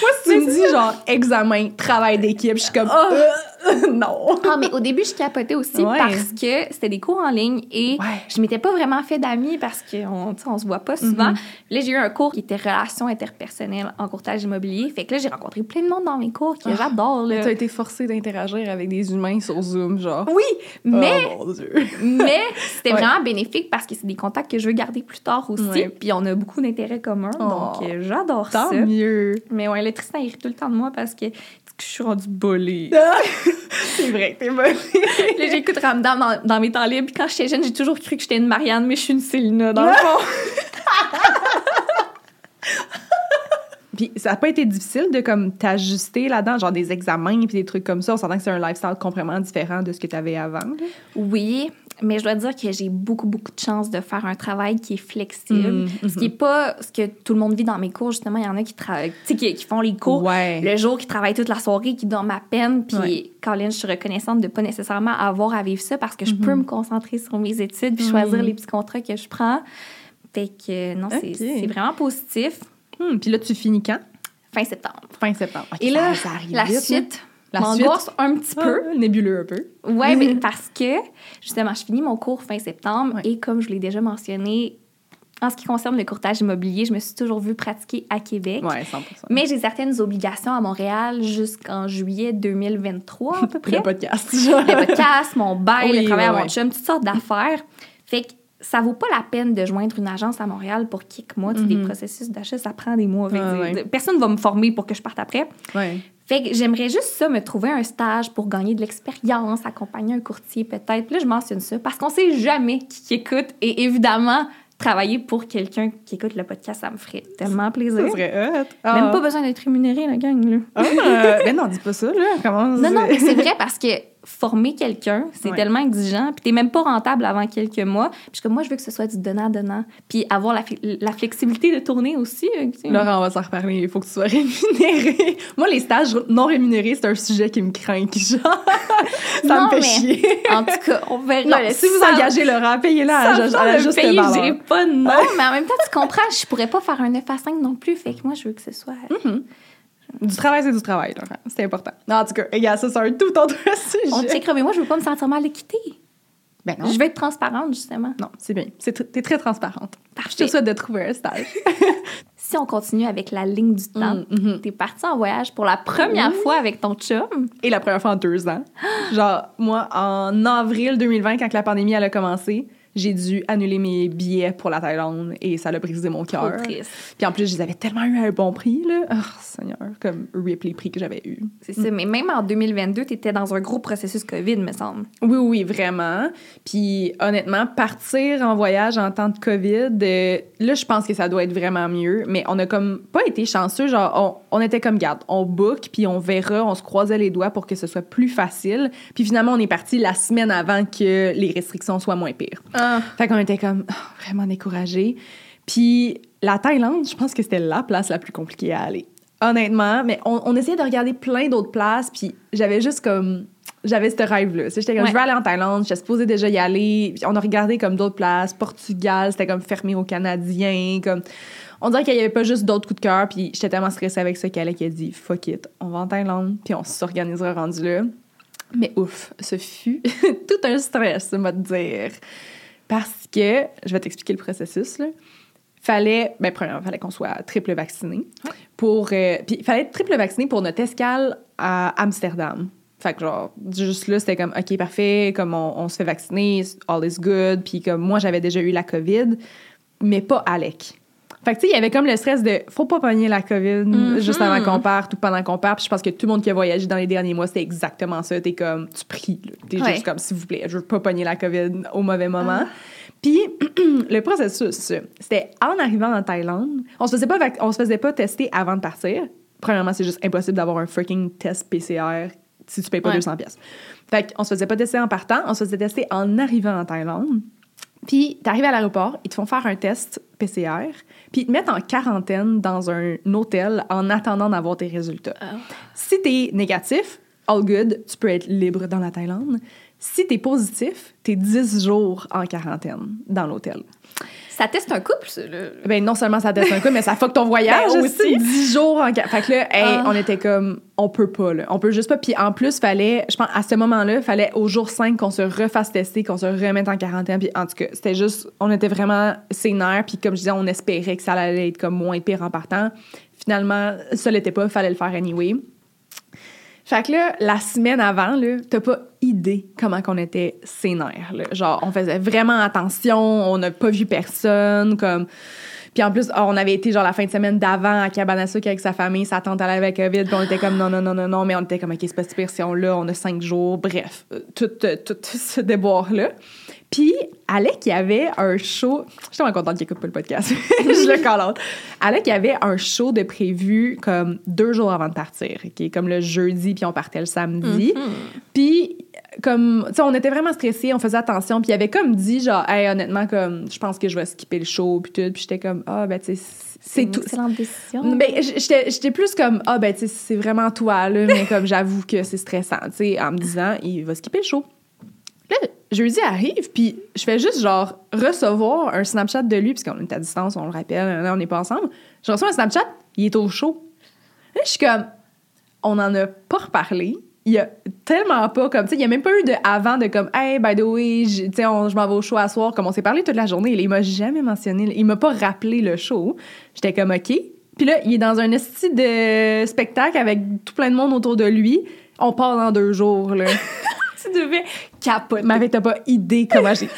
Moi, si tu me dis, genre, examen, travail d'équipe, je suis comme, Oh. euh, [LAUGHS] non. Ah, mais au début, je capotais aussi Ouais. parce que c'était des cours en ligne et Ouais. je m'étais pas vraiment fait d'amis parce qu'on on se voit pas souvent. Mhm. Là, j'ai eu un cours qui était relations interpersonnelles en courtage immobilier. Fait que là, j'ai rencontré plein de monde dans mes cours que Ah. j'adore. là. T'as été forcée d'interagir avec des humains sur Zoom, genre. Oui, mais, Oh mon Dieu. [LAUGHS] mais c'était Ouais. vraiment bénéfique parce que c'est des contacts que je veux garder plus tard aussi. Ouais. Puis on a beaucoup d'intérêts communs. Oh. Donc, euh, j'adore Tant ça. mieux. Mais ouais, le Tristan, il rit tout le temps de moi parce que, que je suis rendue bolée. [LAUGHS] C'est vrai que t'es bonne. Là, j'écoute Ramdam dans, dans mes temps libres. Puis quand j'étais jeune, j'ai toujours cru que j'étais une Marianne, mais je suis une Célina, dans le fond. [LAUGHS] Puis ça a pas été difficile de comme t'ajuster là-dedans, genre des examens puis des trucs comme ça. On s'entend que c'est un lifestyle complètement différent de ce que t'avais avant. là. Oui, mais je dois dire que j'ai beaucoup, beaucoup de chance de faire un travail qui est flexible. Mm, Ce qui n'est pas ce que tout le monde vit dans mes cours. Justement, il y en a qui, tu qui, qui font les cours Ouais. le jour, qui travaillent toute la soirée, qui dorment à peine. Puis, Ouais. Caroline, je suis reconnaissante de pas nécessairement avoir à vivre ça parce que je peux me concentrer sur mes études puis choisir les petits contrats que je prends. Fait que non, c'est vraiment positif. Hum, puis là, tu finis quand? Fin septembre. Fin septembre. Et là, ça, ça arrive la vite, suite La m'angoisse un petit peu. Ah, nébuleux un peu. Ouais, mais parce que, justement, je finis mon cours fin septembre Ouais. et comme je l'ai déjà mentionné, en ce qui concerne le courtage immobilier, je me suis toujours vue pratiquer à Québec. Ouais, 100 Mais j'ai certaines obligations à Montréal jusqu'en juillet 2023 à peu près. Le podcast. Le podcast, mon bail, Oui, le travail ouais, à mon ouais. chum, toutes sortes d'affaires. Fait que ça vaut pas la peine de joindre une agence à Montréal pour quelques mois. Sais, Des processus d'achat, ça prend des mois. Mhm. Ouais. Personne va me former pour que je parte après. ouais. Fait que j'aimerais juste ça, me trouver un stage pour gagner de l'expérience, accompagner un courtier peut-être. Là, je mentionne ça parce qu'on sait jamais qui écoute. Et évidemment, travailler pour quelqu'un qui écoute le podcast, ça me ferait tellement plaisir. Ça serait hot. Ah. Même pas besoin d'être rémunéré, la gang. Là. Ah, euh, mais non, dis pas ça, là. Comment [LAUGHS] Non, non, mais c'est vrai parce que former quelqu'un, c'est Ouais. tellement exigeant. Puis t'es même pas rentable avant quelques mois. Puis comme moi, je veux que ce soit du donnant-donnant. Puis avoir la, la flexibilité de tourner aussi. euh, tu. Laurent, on va s'en reparler. Il faut que tu sois [LAUGHS] rémunéré. Moi, les stages non rémunérés, c'est un sujet qui me craint. Genre, [LAUGHS] ça Non, me fait mais- chier. En tout cas, on verra. Non, si vous engagez Laurent, payez-la à, juste payer, j'ai pas de nom. Mais en même temps, tu comprends, je pourrais pas faire un 9 à 5 non plus. Fait que moi, je veux que ce soit. Du travail, c'est du travail. C'est important. Non, en tout cas, regarde, ça, c'est un tout autre [LAUGHS] sujet. On checkera, mais moi, je veux pas me sentir mal quitter. Ben non. Je veux être transparente, justement. Non, c'est bien. T'es très transparente. Je te Parfait. souhaite de trouver un stage. [LAUGHS] si on continue avec la ligne du temps, Mm, mhm. t'es parti en voyage pour la première fois avec ton chum. Et la première fois en deux ans. Genre, moi, en avril 2020, quand la pandémie elle a commencé, j'ai dû annuler mes billets pour la Thaïlande et ça a brisé mon cœur. Puis en plus, je les avais tellement eu à un bon prix, là. Oh, Seigneur, comme rip les prix que j'avais eu. C'est ça. Mais même en 2022, t'étais dans un gros processus COVID, me semble. Oui, oui, vraiment. Puis honnêtement, partir en voyage en temps de COVID, euh, là, je pense que ça doit être vraiment mieux. Mais on a comme pas été chanceux. Genre, on, on était comme, garde, on book, puis on verra, on se croisait les doigts pour que ce soit plus facile. Puis finalement, on est parti la semaine avant que les restrictions soient moins pires. Fait qu'on était comme oh, vraiment découragés. Puis la Thaïlande, je pense que c'était la place la plus compliquée à aller. Honnêtement, mais on, on essayait de regarder plein d'autres places, puis j'avais juste comme j'avais ce rêve-là. J'étais comme, Ouais. je veux aller en Thaïlande, j'étais supposée déjà y aller. Puis on a regardé comme d'autres places. Portugal, c'était comme fermé aux Canadiens. Comme... On dirait qu'il y avait pas juste d'autres coups de cœur. Puis j'étais tellement stressée avec ça qu'elle a dit, fuck it, on va en Thaïlande, puis on s'organisera rendu là. Mais ouf, ce fut [LAUGHS] tout un stress, te dire. Parce que, je vais t'expliquer le processus, là. Fallait, ben, premièrement, fallait qu'on soit triple vacciné. Pour, euh, puis, fallait être triple vacciné pour notre escale à Amsterdam. Fait que, genre, juste là, c'était comme, OK, parfait, comme on, on se fait vacciner, all is good. Puis, comme moi, j'avais déjà eu la COVID, mais pas Alec. Fait que, tu sais, il y avait comme le stress de, faut pas pogner la COVID juste avant qu'on parte ou pendant qu'on parte. Puis, je pense que tout le monde qui a voyagé dans les derniers mois, c'était exactement ça. T'es comme, tu pries. T'es Ouais. juste comme, s'il vous plaît, je veux pas pogner la COVID au mauvais moment. Puis, [CLEARS THROAT] le processus, c'était en arrivant en Thaïlande, on se faisait pas, on se faisait pas tester avant de partir. Premièrement, c'est juste impossible d'avoir un freaking test PCR si tu payes pas Ouais. 200 pièces. Fait qu'on se faisait pas tester en partant, on se faisait tester en arrivant en Thaïlande. Puis, t'arrives à l'aéroport, ils te font faire un test PCR, puis ils te mettent en quarantaine dans un hôtel en attendant d'avoir tes résultats. Si t'es négatif, all good, tu peux être libre dans la Thaïlande. Si t'es positif, t'es 10 jours en quarantaine dans l'hôtel. Ça teste un couple, ça, là. Ben non seulement ça teste un coup, mais ça fuck ton [LAUGHS] voyage Ben aussi. aussi. 10 jours en quarantaine. Fait que là, hey, Ah. on était comme, on peut pas, là. On peut juste pas. Puis en plus, fallait, je pense, à ce moment-là, fallait au jour 5 qu'on se refasse tester, qu'on se remette en quarantaine. Puis en tout cas, c'était juste, on était vraiment sénères. Puis comme je disais, on espérait que ça allait être comme moins pire en partant. Finalement, ça l'était pas, fallait le faire anyway. Fait que là, la semaine avant, t'as pas idée comment qu'on était sénères. Là. Genre, on faisait vraiment attention, on n'a pas vu personne, comme... Puis en plus, on avait été genre la fin de semaine d'avant à Cabanassouk avec sa famille, sa tante allait avec COVID, puis on était comme non, non, non, non, non, mais on était comme, OK, c'est pas si pire si on l'a, on a cinq jours, bref, euh, tout, euh, tout [LAUGHS] ce déboire-là. Puis Alec, il y avait un show, je suis tellement contente qu'il écoute pas le podcast, [LAUGHS] je le out. Alec, il y avait un show de prévu comme deux jours avant de partir, OK, comme le jeudi, puis on partait le samedi. Puis comme tu sais on était vraiment stressés on faisait attention puis il avait comme dit genre hey honnêtement comme je pense que je vais skipper le show puis tout puis j'étais comme ah ben tu sais c'est une tout excellente décision. ben j'étais j'étais plus comme ah ben tu sais c'est vraiment toi là mais comme j'avoue que c'est stressant tu sais en me disant il va skipper le show là jeudi arrive puis je fais juste genre recevoir un Snapchat de lui parce qu'on est à distance on le rappelle là, on n'est pas ensemble je reçois un Snapchat il est au show là je suis comme on en a pas reparlé. Il y a tellement pas comme, tu sais, il y a même pas eu de avant de comme, hey, by the way, tu sais, je m'en vais au show à soir, comme on s'est parlé toute la journée. Il m'a jamais mentionné, il m'a pas rappelé le show. J'étais comme, OK. Puis là, il est dans un esti de spectacle avec tout plein de monde autour de lui. On part dans deux jours, là. [LAUGHS] tu devais Mais avec, t'as pas idée comment j'ai.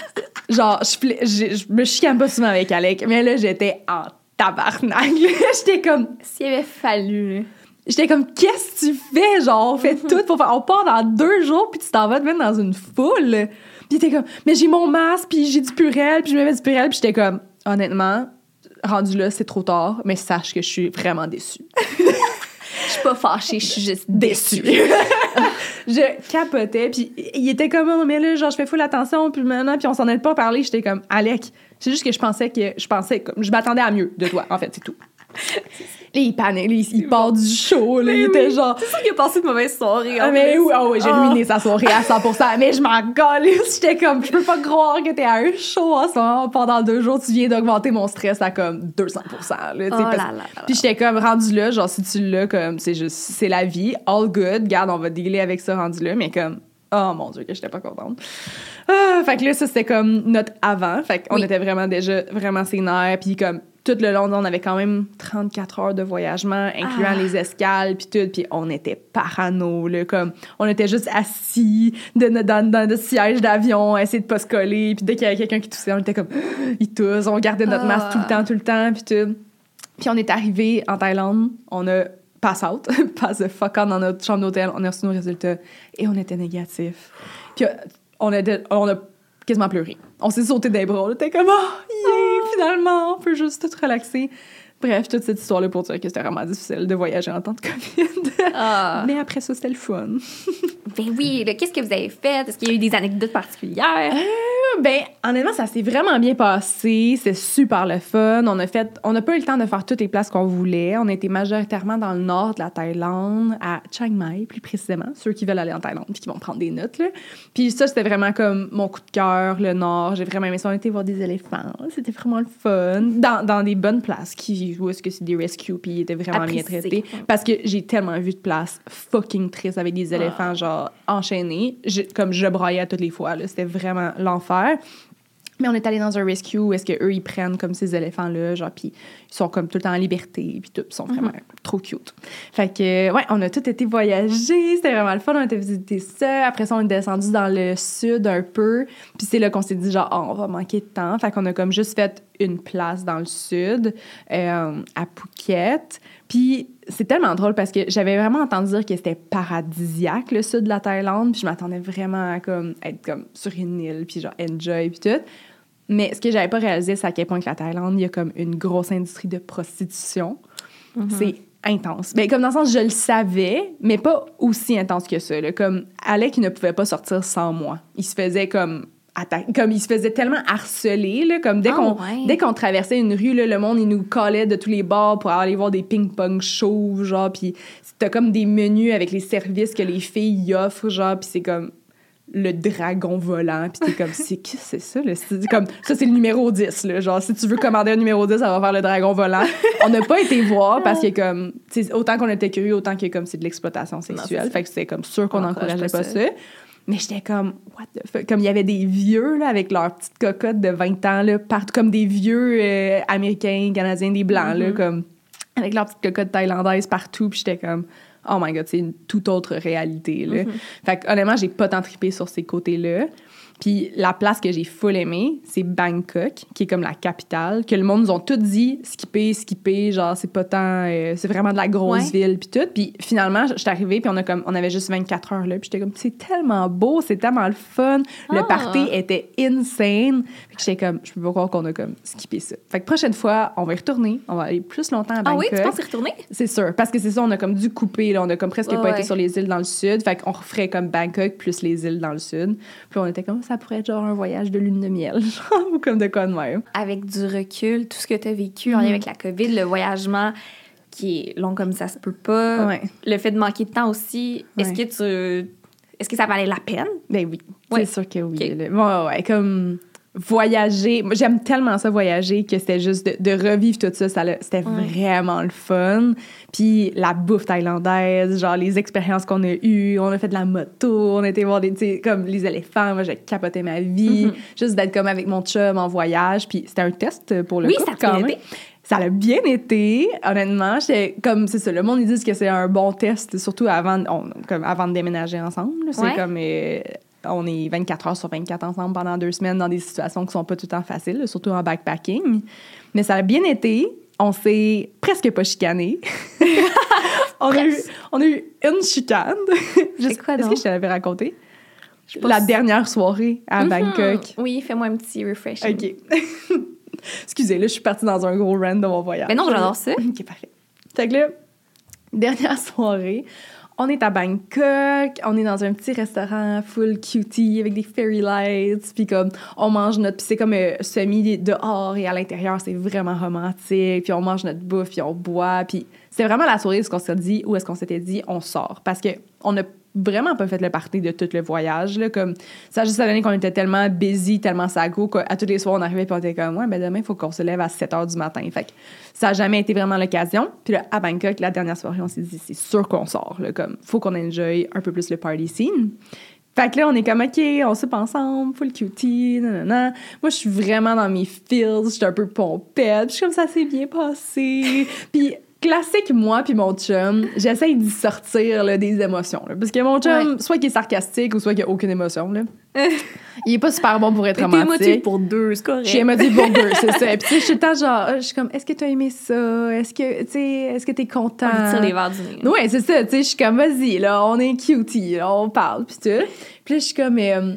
Genre, je, j'ai- je me chicane pas souvent avec Alec, mais là, j'étais en tabarnak. [LAUGHS] J'étais comme, S'il avait fallu, là. J'étais comme, qu'est-ce que tu fais? Genre, on fait tout pour faire. On part dans deux jours, puis tu t'en vas te mettre dans une foule. Puis t'es comme, mais j'ai mon masque, puis j'ai du purel, puis je me mets du purel, puis j'étais comme, honnêtement, rendu là, c'est trop tard, mais sache que je suis vraiment déçue. [LAUGHS] Je suis pas fâchée, je suis juste déçue. [LAUGHS] [LAUGHS] je capotais, puis il était comme, oh, mais là, genre, je fais full attention, puis maintenant, puis on s'en est pas parlé. J'étais comme, Alec, c'est juste que je pensais que, je pensais, comme, je m'attendais à mieux de toi, en fait, c'est tout. [LAUGHS] Là, il panique, il, il part du show, là, il était genre, C'est sûr qu'il a passé de mauvaises soirées. Ah, mais oui, ah oui, j'ai ruiné sa soirée à 100%, mais je m'en galisse. J'étais comme, je peux pas croire que t'es à un show en ce moment. Pendant deux jours, tu viens d'augmenter mon stress à comme 200%. Là, Oh parce- là là. Puis j'étais comme, rendu là, genre, si tu l'as, comme, c'est juste, c'est la vie, all good, garde, on va dealer avec ça rendu là, mais comme, oh mon Dieu, que j'étais pas contente. Ah, fait que là, ça, c'était comme notre avant. Fait qu'on Oui. était vraiment déjà, vraiment nerfs, puis comme, tout le long, on avait quand même 34 heures de voyagement, incluant Ah. les escales, puis tout. Puis on était parano, là, comme... On était juste assis de, dans, dans le siège d'avion, à essayer de pas se coller. Puis dès qu'il y avait quelqu'un qui toussait, on était comme... [GASPS] Il tousse. On gardait notre Ah. masque tout le temps, tout le temps, puis tout. Puis on est arrivé en Thaïlande, on a pass out, [LAUGHS] pass the fuck out dans notre chambre d'hôtel, on a reçu nos résultats et on était négatif. Puis euh, on a, on a quasiment pleuré. On s'est sauté des bras, était comme « Oh, yeah, finalement, on peut juste tout relaxer ». Bref, toute cette histoire-là pour dire que c'était vraiment difficile de voyager en temps de COVID. Ah. Mais après ça, c'était le fun. Ben oui, qu'est-ce que vous avez fait? Est-ce qu'il y a eu des anecdotes particulières? Ben, honnêtement, ça s'est vraiment bien passé. C'est super le fun. On a fait, on n'a pas eu le temps de faire toutes les places qu'on voulait. On était majoritairement dans le nord de la Thaïlande, à Chiang Mai, plus précisément. Ceux qui veulent aller en Thaïlande puis qui vont prendre des notes, là. Puis ça, c'était vraiment comme mon coup de cœur, le nord. J'ai vraiment aimé ça. On était voir des éléphants. C'était vraiment le fun. Dans, dans des bonnes places qui, où est-ce que c'est des rescues puis ils étaient vraiment bien traités. Parce que j'ai tellement vu de places fucking tristes avec des éléphants, genre, enchaînés. Je- comme je braillais à toutes les fois, là. C'était vraiment l'enfer. Mais on est allé dans un rescue où est-ce qu'eux, ils prennent comme ces éléphants-là, genre, puis ils sont comme tout le temps en liberté, puis tout, ils sont vraiment trop cute. Fait que, ouais, on a tout été voyager, c'était vraiment le fun, on a été visiter ça. Après ça, on est descendu dans le sud un peu, puis c'est là qu'on s'est dit, genre, Ah, on va manquer de temps. Fait qu'on a comme juste fait une place dans le sud, euh, à Phuket. Puis c'est tellement drôle parce que j'avais vraiment entendu dire que c'était paradisiaque, le sud de la Thaïlande, puis je m'attendais vraiment à comme, être comme sur une île, puis genre enjoy, puis tout. Mais ce que j'avais pas réalisé, c'est à quel point que la Thaïlande, il y a comme une grosse industrie de prostitution. C'est intense. Mais comme dans le sens, je le savais, mais pas aussi intense que ça. là. Comme Alec, il ne pouvait pas sortir sans moi. Il se faisait comme atta- comme il se faisait tellement harceler là, comme dès Ah qu'on ouais. dès qu'on traversait une rue là, le monde il nous collait de tous les bords pour aller voir des ping pong chauves genre puis c'était comme des menus avec les services que les filles y offrent genre puis c'est comme le dragon volant puis t'es comme [LAUGHS] c'est qui c'est ça là? C'est comme ça c'est le numéro 10 là genre si tu veux commander un numéro 10 ça va faire le dragon volant on n'a pas été voir parce que comme autant qu'on était curieux autant que comme c'est de l'exploitation sexuelle fait que c'était comme sûr qu'on On encourage n'encourageait pas pas ça. ça mais j'étais comme, what the fuck? Comme il y avait des vieux, là, avec leurs petites cocottes de 20 ans, là, partout, comme des vieux euh, Américains, Canadiens, des Blancs, là, comme, avec leurs petites cocottes thaïlandaises partout. Puis j'étais comme, oh my god, c'est une toute autre réalité, là. Fait que, honnêtement, j'ai pas tant trippé sur ces côtés-là. Puis la place que j'ai full aimée, c'est Bangkok, qui est comme la capitale, que le monde nous ont tout dit, skipper, skipper, genre c'est pas tant, euh, c'est vraiment de la grosse Ouais. ville, puis tout. Puis finalement, j'étais arrivée, puis on, a comme, on avait juste 24 heures là, puis j'étais comme, c'est tellement beau, c'est tellement le fun. Le Ah. party était insane. Fait que j'étais comme, je peux pas croire qu'on a comme skippé ça. Fait que prochaine fois, on va y retourner, on va aller plus longtemps à Ah Bangkok. oui, tu penses y retourner? C'est sûr, parce que c'est ça, on a comme dû couper, là, on a comme presque pas ouais. été sur les îles dans le sud, fait qu'on referait comme Bangkok plus les îles dans le sud. Puis on était comme, ça pourrait être genre un voyage de lune de miel, [LAUGHS] genre, ou comme de quoi de même. Avec du recul, tout ce que tu as vécu en Mhm. lien avec la COVID, le voyagement qui est long comme ça se peut pas, Ouais. le fait de manquer de temps aussi, est-ce Ouais. que tu... Est-ce que ça valait la peine? Ben oui, Ouais. c'est sûr que oui. Ok. là. Ouais, ouais, ouais, comme voyager. J'aime tellement ça voyager que c'était juste de, de revivre tout ça. ça c'était vraiment le fun. Puis la bouffe thaïlandaise, genre les expériences qu'on a eues. On a fait de la moto, on a été voir des, comme les éléphants. Moi, j'ai capoté ma vie. Juste d'être comme avec mon chum en voyage. Puis c'était un test pour le Oui, couple ça a quand bien même. été. Ça l'a bien été, honnêtement. Comme, c'est ça, le monde, ils disent que c'est un bon test, surtout avant, on- comme avant de déménager ensemble. C'est Ouais. comme, euh, on est 24 heures sur 24 ensemble pendant deux semaines dans des situations qui sont pas tout le temps faciles, surtout en backpacking. Mais ça a bien été. On s'est presque pas chicané. [LAUGHS] on, a eu, on a eu une chicane. Je- C'est [LAUGHS] quoi Est-ce que je te l'avais raconté? sais La dernière soirée à Mhm. Bangkok. Oui, fais-moi un petit refresh. OK. [LAUGHS] Excusez, là, je suis partie dans un gros rant de mon voyage. Mais non, j'adore ça. OK, parfait. Fait que là, dernière soirée, on est à Bangkok, on est dans un petit restaurant full cutie avec des fairy lights, puis comme on mange notre, c'est comme euh, semi dehors et à l'intérieur, c'est vraiment romantique, puis on mange notre bouffe, puis on boit, puis c'est vraiment la soirée où est-ce qu'on s'est dit, où est-ce qu'on s'était dit, on sort, parce que on a vraiment pas fait le party de tout le voyage là comme ça a juste donné qu'on était tellement busy tellement sago qu'à tous les soirs on arrivait puis on était comme ouais ben demain il faut qu'on se lève à 7 heures du matin fait que ça a jamais été vraiment l'occasion puis là à Bangkok la dernière soirée on s'est dit c'est sûr qu'on sort là comme faut qu'on enjoy un peu plus le party scene Fait que là, on est comme, OK, on soupe ensemble, full cutie, nanana. Moi, je suis vraiment dans mes feels, je suis un peu pompette, je suis comme ça s'est bien passé. puis classique, moi puis mon chum, j'essaye d'y sortir là, des émotions. là. parce que mon chum, soit qu'il est sarcastique ou soit qu'il a aucune émotion. Là. [LAUGHS] Il est pas super bon pour être T'es romantique. pour deux, c'est correct. Je suis émotive pour deux, c'est ça. [LAUGHS] Puis tu sais, je suis tout le temps genre, je suis comme, est-ce que t'as aimé ça? Est-ce que, tu sais, est-ce que t'es content? On tire les verres du nez. là. Ouais, c'est ça, tu sais, je suis comme, vas-y, là, on est cutie, là, on parle, puis tout. Puis là, je suis comme, euh,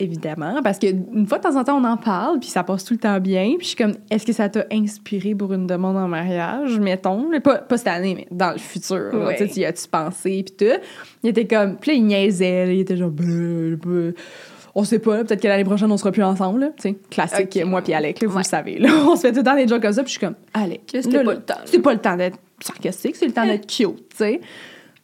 évidemment, parce qu'une fois de temps en temps, on en parle, puis ça passe tout le temps bien. Puis je suis comme, est-ce que ça t'a inspiré pour une demande en mariage, mettons? Là, Pas, pas cette année, mais dans le futur. là, sais, tu y as-tu pensé, puis tout? Il était comme, puis là, il niaisait, là, il était genre, Bleu, bleu. on sait pas, là, peut-être que l'année prochaine, on sera plus ensemble, là. Tu sais, classique, moi puis Alec, là, vous Ouais. le savez. Là, [LAUGHS] on se fait tout le temps des jokes comme ça, puis je suis comme, Alec, Là, c'était là, pas là, le temps, là. C'est pas le temps d'être sarcastique, c'est le temps d'être cute, tu sais.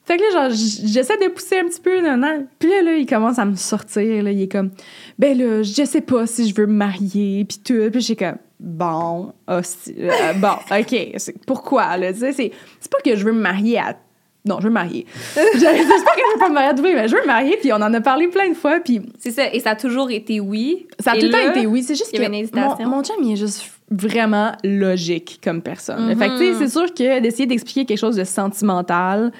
Fait que là, genre, j'essaie de pousser un petit peu, non, non. Puis là, là, il commence à me sortir, là. Il est comme, ben là, je sais pas si je veux me marier, puis tout. Puis j'ai comme, bon, hostie, euh, bon, [LAUGHS] OK, pourquoi, là? Tu sais, c'est c'est pas que je veux me marier à. Non, je veux me marier. [LAUGHS] Je- C'est pas que je veux pas me marier à tout, mais je veux me marier, puis on en a parlé plein de fois, puis C'est ça, et ça a toujours été oui. ça a tout le temps été oui. C'est juste y que avait une mon, mon chum, il est juste vraiment logique comme personne. Fait que, tu sais, Mhm. c'est sûr que d'essayer d'expliquer quelque chose de sentimental,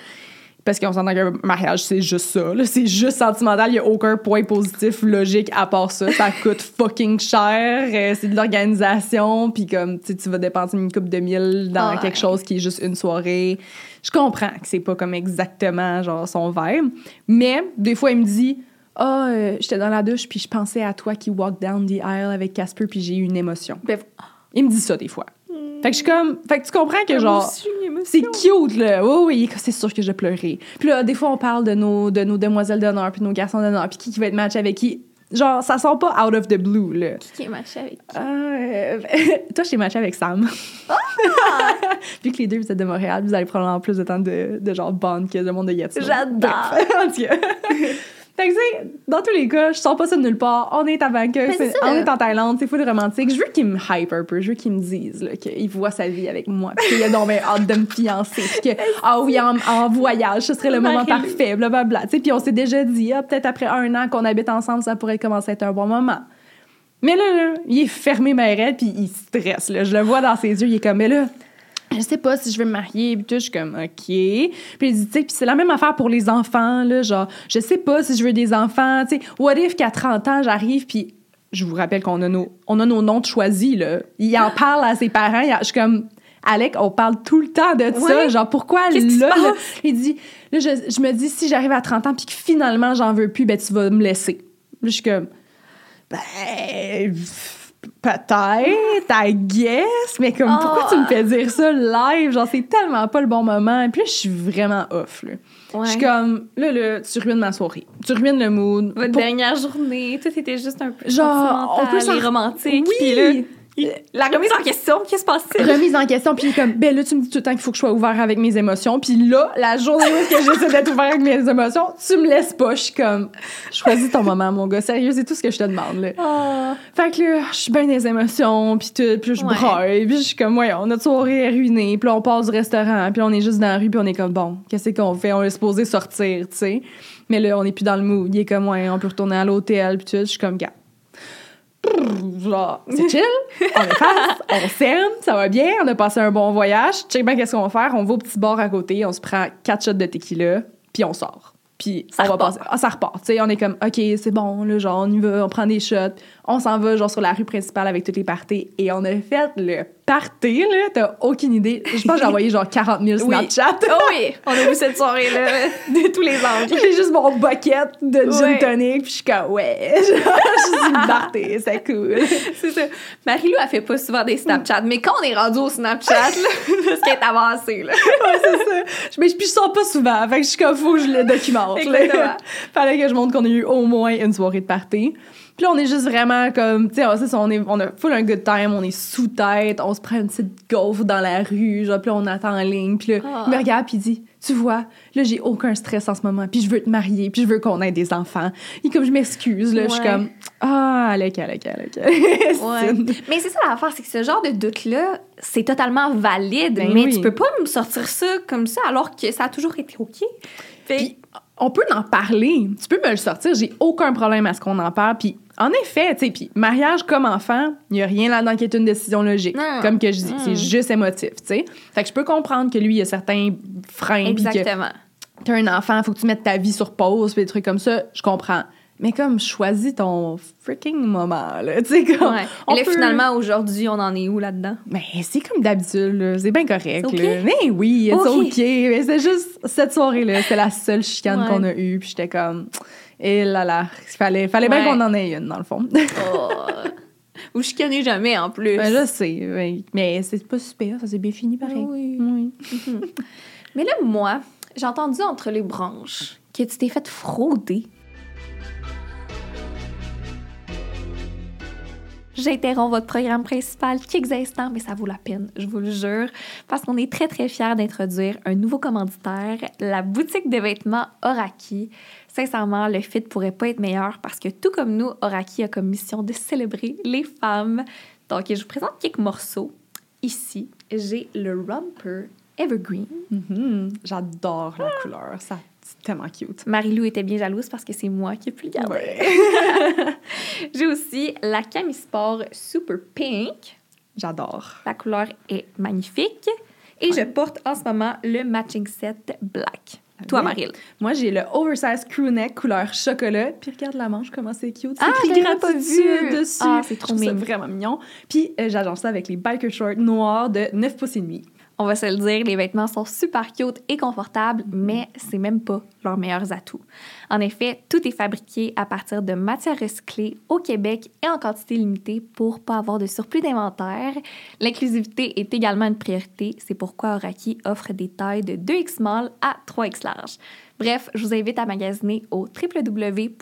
parce qu'on s'entend qu'un mariage, c'est juste ça. là. C'est juste sentimental. Il n'y a aucun point positif logique à part ça. Ça [LAUGHS] coûte fucking cher. euh, c'est de l'organisation. Puis comme, tu tu vas dépenser une coupe de mille dans quelque chose qui est juste une soirée. Je comprends que c'est pas comme exactement genre son vibe. Mais des fois, il me dit Ah, euh, j'étais dans la douche, puis je pensais à toi qui walk down the aisle avec Casper, puis j'ai eu une émotion. Ben, Il me dit ça des fois. Fait que je suis comme. Fait que tu comprends que genre. C'est cute, là. Oui, oui, c'est sûr que je pleurais. Puis là, des fois, on parle de nos, de nos demoiselles d'honneur, puis de nos garçons d'honneur, puis qui, qui va être match avec qui. Genre, ça sort pas out of the blue, là. Qui est matché avec Ah, euh, [LAUGHS] toi, je t'ai matché avec Sam. [LAUGHS] Vu que les deux, vous êtes de Montréal, vous allez probablement plus de temps de, de genre bond que le monde de Yeti. J'adore. [LAUGHS] Fait que, tu sais, dans tous les cas, je sors pas ça de nulle part. On est à c'est ça. on est en Thaïlande, c'est full romantique. Je veux qu'ils me hype un peu, je veux qu'ils me disent là, qu'il voit sa vie avec moi, puis qu'il a donc bien hâte de me fiancer, puis que, ah oui, en, en voyage, ce serait le moment parfait, blablabla. Tu sais, puis on s'est déjà dit, ah, peut-être après un an qu'on habite ensemble, ça pourrait commencer à être un bon moment. Mais là, là, il est fermé, ma puis il stresse. Là. Je le vois dans ses yeux, il est comme, mais là, je sais pas si je veux me marier, puis tout, je suis comme, OK. Puis il dit, tu sais, puis c'est la même affaire pour les enfants, là, genre, je sais pas si je veux des enfants, tu sais, what if qu'à 30 ans, j'arrive, puis je vous rappelle qu'on a nos, on a nos noms de choisis, là. Il en parle à ses parents, il a- je suis comme, Alec, on parle tout le temps de ça, genre, pourquoi là, là? Il dit, là, je, je me dis, si j'arrive à 30 ans, puis que finalement, j'en veux plus, ben, tu vas me laisser. Là, je suis comme, ben, peut-être, I guess, mais comme, pourquoi tu me fais dire ça live? Genre, c'est tellement pas le bon moment. Et puis là, je suis vraiment off, là. Je suis comme, là, là, tu ruines ma soirée. Tu ruines le mood. Votre Pour- dernière journée, tout était juste un peu Genre, on peut s'en- romantique. Oui! Puis là, la remise en question, qu'est-ce qui se passe-t-il? remise en question, puis comme, ben là, tu me dis tout le temps qu'il faut que je sois ouvert avec mes émotions, puis là, la journée où j'essaie d'être ouvert avec mes émotions, tu me laisses pas. Je suis comme, choisis ton moment, mon gars. Sérieux, c'est tout ce que je te demande, là. Ah. Fait que là, je suis bien des émotions, puis tout, puis je Ouais. braille, puis je suis comme, ouais, notre soirée est ruinée, puis là, on passe du restaurant, puis on est juste dans la rue, puis on est comme, bon, qu'est-ce qu'on fait? On est supposé sortir, tu sais. Mais là, on est plus dans le mood. Il est comme, ouais, on peut retourner à l'hôtel, puis tout. Je suis comme, gars. Genre, c'est chill, on est face, on s'aime, ça va bien, on a passé un bon voyage. Check bien qu'est-ce qu'on va faire. On va au petit bar à côté, on se prend quatre shots de tequila, puis on sort. Puis Ça on va repart. passer. Ah, ça repart. Tu sais, on est comme, OK, c'est bon, là, genre, on y va, on prend des shots. On s'en va, genre, sur la rue principale avec toutes les parties. Et on a fait le party, là. T'as aucune idée. Je pense que j'ai envoyé, genre, 40 000 Oui. Snapchat. Oh oui, on a vu cette soirée-là [LAUGHS] de tous les angles. J'ai juste mon bucket de gin Ouais. tonic, puis je suis comme, ouais, [LAUGHS] je suis une party, c'est cool. C'est ça. Marie-Lou, elle fait pas souvent des Snapchat, mais quand on est rendu au Snapchat, là, [LAUGHS] parce qu'elle est avancée, là. Ouais, c'est ça. Mais je, puis je sors pas souvent. Fait que je suis comme, faut que je le documente. là. Exactement. Fallait que je montre qu'on a eu au moins une soirée de party. Puis là, on est juste vraiment comme, tu sais, ça, on, est, on a full un good time, on est sous tête, on se prend une petite gaufre dans la rue, genre, puis là, on attend en ligne. Puis là, Ah. il me regarde, puis il dit, tu vois, là, j'ai aucun stress en ce moment, puis je veux te marier, puis je veux qu'on ait des enfants. Et comme je m'excuse, là, je suis comme, Ah, Alec, Alec. Ouais. [LAUGHS] Mais c'est ça l'affaire, c'est que ce genre de doute-là, c'est totalement valide, Ben mais oui. tu peux pas me sortir ça comme ça alors que ça a toujours été OK. Fait Puis, on peut en parler. Tu peux me le sortir. J'ai aucun problème à ce qu'on en parle. Puis, en effet, tu sais, puis mariage comme enfant, il n'y a rien là-dedans qui est une décision logique. Non. Comme que je dis, Mm. c'est juste émotif, tu sais. Fait que je peux comprendre que lui, il y a certains freins. Exactement. t'as un enfant, faut que tu mettes ta vie sur pause, puis des trucs comme ça. Je comprends. Mais comme, choisis ton freaking moment, là. Tu sais, comme. Ouais. on Et là, peut- finalement, aujourd'hui, on en est où là-dedans? Mais c'est comme d'habitude. C'est bien correct, C'est là. Mais oui, it's Ok. OK. Mais c'est juste cette soirée-là, c'est la seule chicane Ouais. qu'on a eue. Puis j'étais comme, et là là, il fallait, fallait bien qu'on en ait une, dans le fond. [LAUGHS] Oh. Vous chicanez jamais en plus. Ben, je sais, mais c'est pas super, ça s'est bien fini pareil. Oui. Oui. [LAUGHS] Mais là, moi, j'ai entendu entre les branches que tu t'es fait frauder. J'interromps votre programme principal quelques instants, mais ça vaut la peine, je vous le jure, parce qu'on est très très fiers d'introduire un nouveau commanditaire, la boutique de vêtements Oraki. Sincèrement, le fit pourrait pas être meilleur parce que tout comme nous, Oraki a comme mission de célébrer les femmes. Donc, je vous présente quelques morceaux. Ici, j'ai le Romper Evergreen. Mhm. J'adore la couleur, ça, c'est tellement cute. Marie-Lou était bien jalouse parce que c'est moi qui ai pu le garder. Ouais. [LAUGHS] J'ai aussi la Cami Sport Super Pink. J'adore. La couleur est magnifique. Et je porte en ce moment le matching set black. Toi. Marie. Moi, j'ai le oversize crew neck couleur chocolat. Puis regarde la manche, comment c'est cute. Ah, écrit pas vu. dessus. Ah, c'est trop mignon. vraiment mignon. Puis euh, j'agence ça avec les biker shorts noirs de 9 pouces et demi. On va se le dire, les vêtements sont super cute et confortables, mais c'est même pas leurs meilleurs atouts. En effet, tout est fabriqué à partir de matières recyclées au Québec et en quantité limitée pour pas avoir de surplus d'inventaire. L'inclusivité est également une priorité, c'est pourquoi Oraki offre des tailles de 2X small à 3X large. Bref, je vous invite à magasiner au www.oraki.ca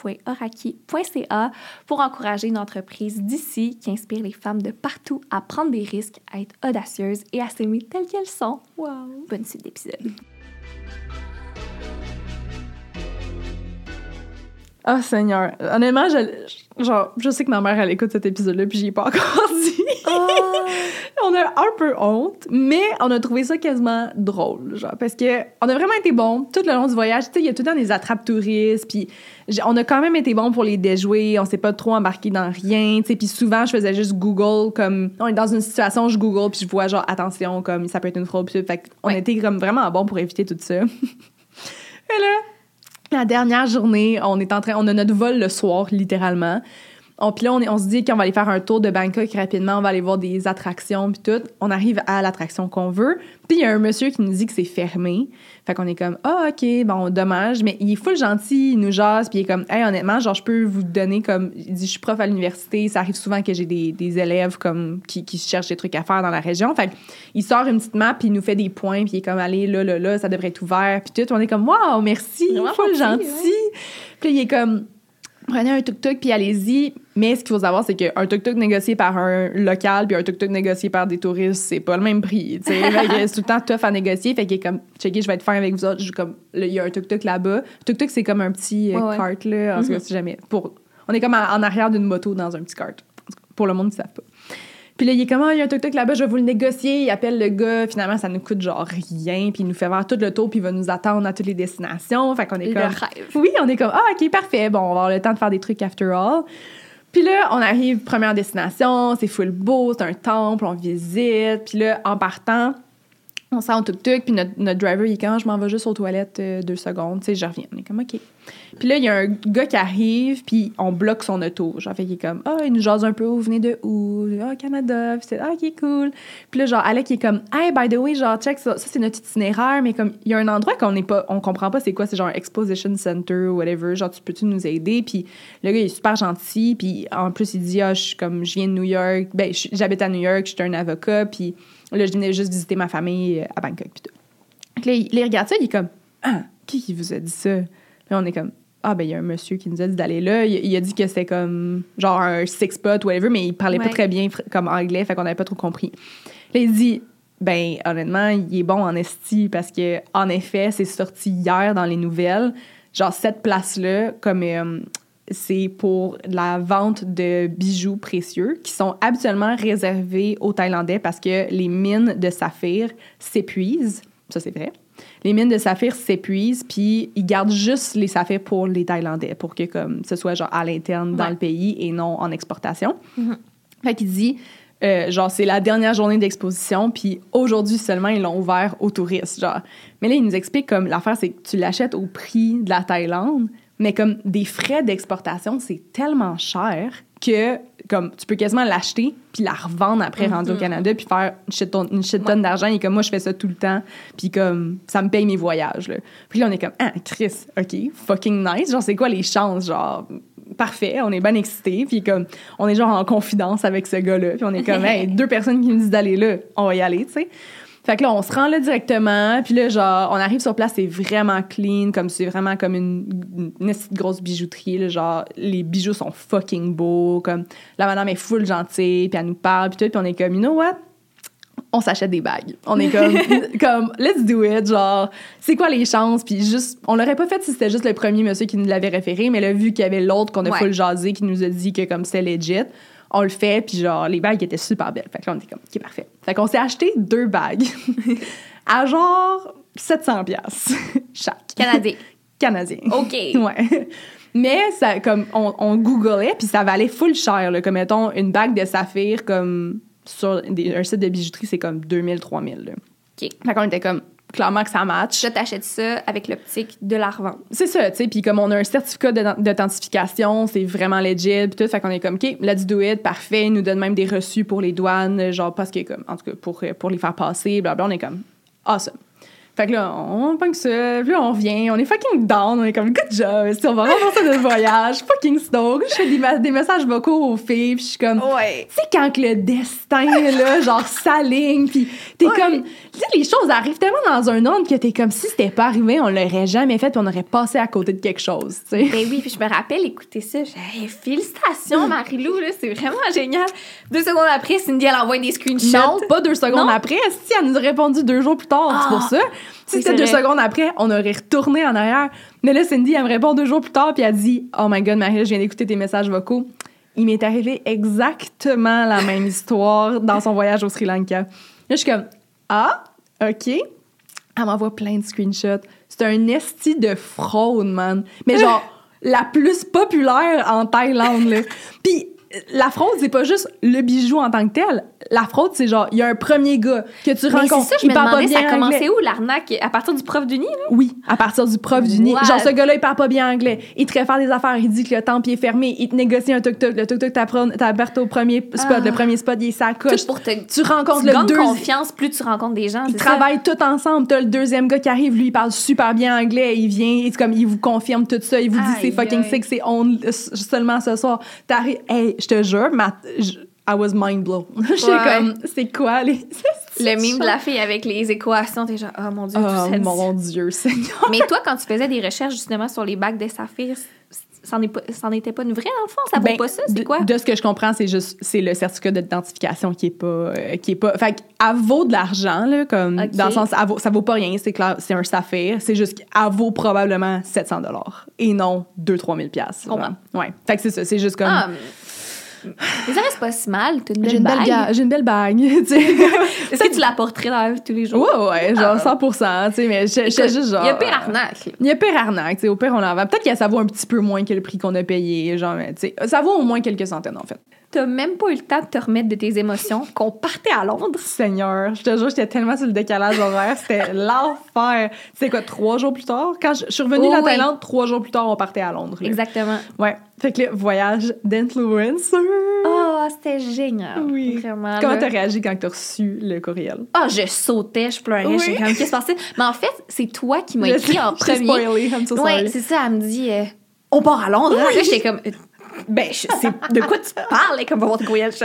pour encourager une entreprise d'ici qui inspire les femmes de partout à prendre des risques, à être audacieuses et à s'aimer telles qu'elles sont. Wow! Bonne suite d'épisode. Oh Seigneur, honnêtement, je, genre, je sais que ma mère, elle écoute cet épisode-là, puis j'y ai pas [LAUGHS] encore dit. on a un peu honte, mais on a trouvé ça quasiment drôle, genre, parce que on a vraiment été bons tout le long du voyage. Tu sais, il y a tout le temps des attrapes touristes, puis on a quand même été bons pour les déjouer. On s'est pas trop embarqué dans rien, tu sais. Puis souvent, je faisais juste Google, comme on est dans une situation, je Google, puis je vois genre attention, comme ça peut être une fraude, puis. Fait qu'on Ouais. était comme vraiment bons pour éviter tout ça. [LAUGHS] Et là, la dernière journée, on est en train, on a notre vol le soir, littéralement. On, puis là, on, se dit qu'on va aller faire un tour de Bangkok rapidement, on va aller voir des attractions, puis tout. On arrive à l'attraction qu'on veut. Puis il y a un monsieur qui nous dit que c'est fermé. Fait qu'on est comme, ah, OK, bon, dommage. Mais il est full gentil, il nous jase, puis il est comme, hey, honnêtement, genre, je peux vous donner comme. Il dit, je suis prof à l'université, ça arrive souvent que j'ai des, des élèves comme qui, qui cherchent des trucs à faire dans la région. Fait il sort une petite map, puis il nous fait des points, puis il est comme, allez, là, là, là, ça devrait être ouvert, puis tout. On est comme, wow, merci, full gentil. Puis il est comme, prenez un tuk-tuk puis allez-y. Mais ce qu'il faut savoir, c'est qu'un tuk-tuk négocié par un local puis un tuk-tuk négocié par des touristes, c'est pas le même prix. que [LAUGHS] c'est tout le temps tough à négocier. Fait est comme, checké, je vais être fin avec vous autres. Je, comme, là, il y a un tuk-tuk là-bas. Tuk-tuk, c'est comme un petit euh, Ouais, cart, là. En tout cas, si jamais. Pour, on est comme en, en arrière d'une moto dans un petit cart. Pour le monde qui ne savent pas. Puis là, il est comme, Ah, il y a un tuk-tuk là-bas, je vais vous le négocier. Il appelle le gars. Finalement, ça nous coûte genre rien. Puis il nous fait faire tout le tour, puis il va nous attendre à toutes les destinations. Fait qu'on est Le comme. rêve. Oui, on est comme, ah, OK, parfait. Bon, on va avoir le temps de faire des trucs after all. Puis là, on arrive, première destination, c'est full beau, c'est un temple, on visite. Puis là, en partant, on sort en tuk-tuk, puis notre, notre driver, il est quand je m'en vais juste aux toilettes euh, deux secondes, tu sais, je reviens. On est comme, OK. Puis là, il y a un gars qui arrive, puis on bloque son auto. Genre, fait qu'il est comme, ah, il nous jase un peu, vous venez de où? Ah, Canada. Puis c'est, ah, OK, cool. Puis là, genre, Alec, il est comme, hey, by the way, genre, check, ça, ça c'est notre itinéraire, mais comme, il y a un endroit qu'on n'est pas, on comprend pas c'est quoi, c'est genre Exposition Center ou whatever. Genre, tu peux-tu nous aider? Puis le gars, il est super gentil, puis en plus, il dit, ah, je suis comme, je viens de New York, ben, j'habite à New York, je suis un avocat, puis là, je venais juste visiter ma famille euh, à Bangkok, puis tout. Puis là, il, il regarde ça, il est comme, ah, qui qui vous a dit ça? Là, on est comme, ah, ben, il y a un monsieur qui nous a dit d'aller là. Il, il a dit que c'était comme, genre, un six spot, whatever, mais il parlait pas très bien comme anglais, fait qu'on n'avait pas trop compris. Là, il dit, ben, honnêtement, il est bon en esti parce que, en effet, c'est sorti hier dans les nouvelles. Genre, cette place-là, comme, euh, c'est pour la vente de bijoux précieux qui sont habituellement réservés aux Thaïlandais parce que les mines de saphir s'épuisent. Ça, c'est vrai. Les mines de saphir s'épuisent, puis ils gardent juste les saphirs pour les Thaïlandais, pour que comme ce soit genre à l'interne dans Ouais. le pays et non en exportation. Fait qu'il dit, euh, genre, c'est la dernière journée d'exposition, puis aujourd'hui seulement, ils l'ont ouvert aux touristes, genre. Mais là, il nous explique comme l'affaire, c'est que tu l'achètes au prix de la Thaïlande, mais comme des frais d'exportation, c'est tellement cher que comme tu peux quasiment l'acheter puis la revendre après rendu au Canada puis faire une shit tonne, une shit tonne d'argent et comme moi je fais ça tout le temps puis comme ça me paye mes voyages là. Puis là on est comme ah Chris, OK, fucking nice, genre c'est quoi les chances? Genre parfait, on est bien excités puis comme on est genre en confidence avec ce gars-là puis on est comme [LAUGHS] hey, deux personnes qui nous disent d'aller là, on va y aller, tu sais. Fait que là, on se rend là directement, puis là, genre, on arrive sur place, c'est vraiment clean, comme c'est vraiment comme une, une, grosse bijouterie, là, genre, les bijoux sont fucking beaux, comme, la madame est full gentille, puis elle nous parle, puis tout, puis on est comme, you know what? On s'achète des bagues. On est comme, [LAUGHS] comme, let's do it, genre, c'est quoi les chances? Puis juste, on l'aurait pas fait si c'était juste le premier monsieur qui nous l'avait référé, mais là, vu qu'il y avait l'autre qu'on a Ouais. full jasé, qui nous a dit que comme c'était legit, on le fait, puis genre, les bagues étaient super belles. Fait que là, on était comme, OK, parfait. Fait qu'on s'est acheté deux bagues [LAUGHS] à genre 700 pièces chaque. Canadien. [LAUGHS] Canadien. OK. [LAUGHS] Ouais. Mais ça, comme, on, on googlait, puis ça valait full cher, là. Comme, mettons, une bague de saphir, comme, sur des- un site de bijouterie, c'est comme 2000, 3000, là. OK. Fait qu'on était comme, clairement que ça match. Je t'achète ça avec l'optique de la revendre. C'est ça, tu sais. Puis comme on a un certificat d'authentification, c'est vraiment legit, puis tout. Fait qu'on est comme, OK, let's do it, parfait. Ils nous donnent même des reçus pour les douanes, genre, parce que, comme, en tout cas, pour, pour les faire passer, blablabla. On est comme, awesome. Fait que là, on pogne ça, puis là, on vient, on est fucking down, on est comme, good job, si on va rembourser notre voyage, [LAUGHS] fucking stoked. Je fais des, messages vocaux aux filles, puis je suis comme, Ouais. tu sais, quand que le destin, là, [LAUGHS] genre, s'aligne, puis t'es Ouais. comme... Tu sais, les choses arrivent tellement dans un ordre que t'es comme, si c'était pas arrivé, on l'aurait jamais fait, puis on aurait passé à côté de quelque chose, tu sais. Ben oui, puis je me rappelle écouter ça. J'ai hey, félicitations, Marie-Lou, là, c'est vraiment génial. Deux secondes après, Cindy, elle envoie des screenshots. Non, pas deux secondes Non? après. Si elle nous a répondu deux jours plus tard, c'est pour Ah. ça. Si c'était deux secondes après, on aurait retourné en arrière. Mais là, Cindy, elle me répond deux jours plus tard, puis elle dit Oh my god, Marie, je viens d'écouter tes messages vocaux. Il m'est arrivé exactement la même [LAUGHS] histoire dans son voyage au Sri Lanka. Là, je suis comme Ah, OK. Elle m'envoie plein de screenshots. C'est un esti de fraude, man. Mais genre, [LAUGHS] la plus populaire en Thaïlande, là. Puis la fraude, c'est pas juste le bijou en tant que tel. La fraude, c'est genre, il y a un premier gars que tu Mais c'est rencontres. ça, je il me parle pas demandais, ça bien a commencé où, l'arnaque? À partir du prof d'uni, là? Oui, à partir du prof du nid. Genre, ce gars-là, il parle pas bien anglais. Il te fait faire des affaires. Il dit que le temple est fermé. Il te négocie un tuk-tuk. Le tuk-tuk t'apporte au premier spot. Ah. Le premier spot, il est sa coche. Tout pour te... Tu rencontres Tu le deuxième. confiance plus tu rencontres des gens, Ils travaillent tous ensemble. T'as le deuxième gars qui arrive, lui, il parle super bien anglais. Il vient, c'est comme, il vous confirme tout ça. Il vous dit c'est fucking sick, c'est on seulement ce soir. T'arrives, hey, je te jure, ma, I was mind blown. [LAUGHS] J'étais Ouais. comme, c'est quoi les. [LAUGHS] Le mime de la fille avec les équations, t'es genre, oh mon dieu, Oh mon Dieu, Seigneur. Mais toi, quand tu faisais des recherches justement sur les bagues de saphir, c'en était pas une vraie dans le fond? Ça vaut Ben, pas ça? C'est quoi? De ce que je comprends, c'est juste c'est le certificat d'identification qui est pas euh, qui est pas. Fait qu'elle vaut de l'argent là, comme dans le sens elle vaut- ça vaut pas rien, c'est clair, c'est un saphir, c'est juste qu'elle vaut probablement 700 dollars et non 2 3000 pièces. Comprends. Ouais. Fait que c'est ça, c'est juste comme Ah, mais- ça reste pas si mal, t'as une j'ai belle une belle bague. ga- j'ai une belle bague, [LAUGHS] tu sais. Est-ce que tu la porterais dans la vie de tous les jours? Ouais ouais, genre 100% tu sais mais je- j'étais juste genre Il y a pire arnaque. Il y a pire arnaque, tu sais, au pire on en vend. Peut-être que ça vaut un petit peu moins que le prix qu'on a payé, genre mais, tu sais, ça vaut au moins quelques centaines en fait. T'as même pas eu le temps de te remettre de tes émotions qu'on partait à Londres. Seigneur, je te jure, j'étais tellement sur le décalage horaire, c'était [LAUGHS] l'enfer. C'est quoi, trois jours plus tard? Quand je, je suis revenue de la Oh, oui. Thaïlande, trois jours plus tard, on partait à Londres. là. Exactement. Ouais. Fait que le voyage d'influencer. Oh, c'était génial. Oui. Vraiment. Comment t'as réagi quand t'as reçu le courriel? Ah, je sautais, je pleurais, Oui. comme, qu'est-ce qui se passait? Mais en fait, c'est toi qui m'as Je écrit en [LAUGHS] je premier. spoilé, I'm so Ouais, c'est ça, elle me dit, euh, on part à Londres. hein? Là, j'étais comme, ben, je de quoi tu parles, et comme voir tes courriels. Je,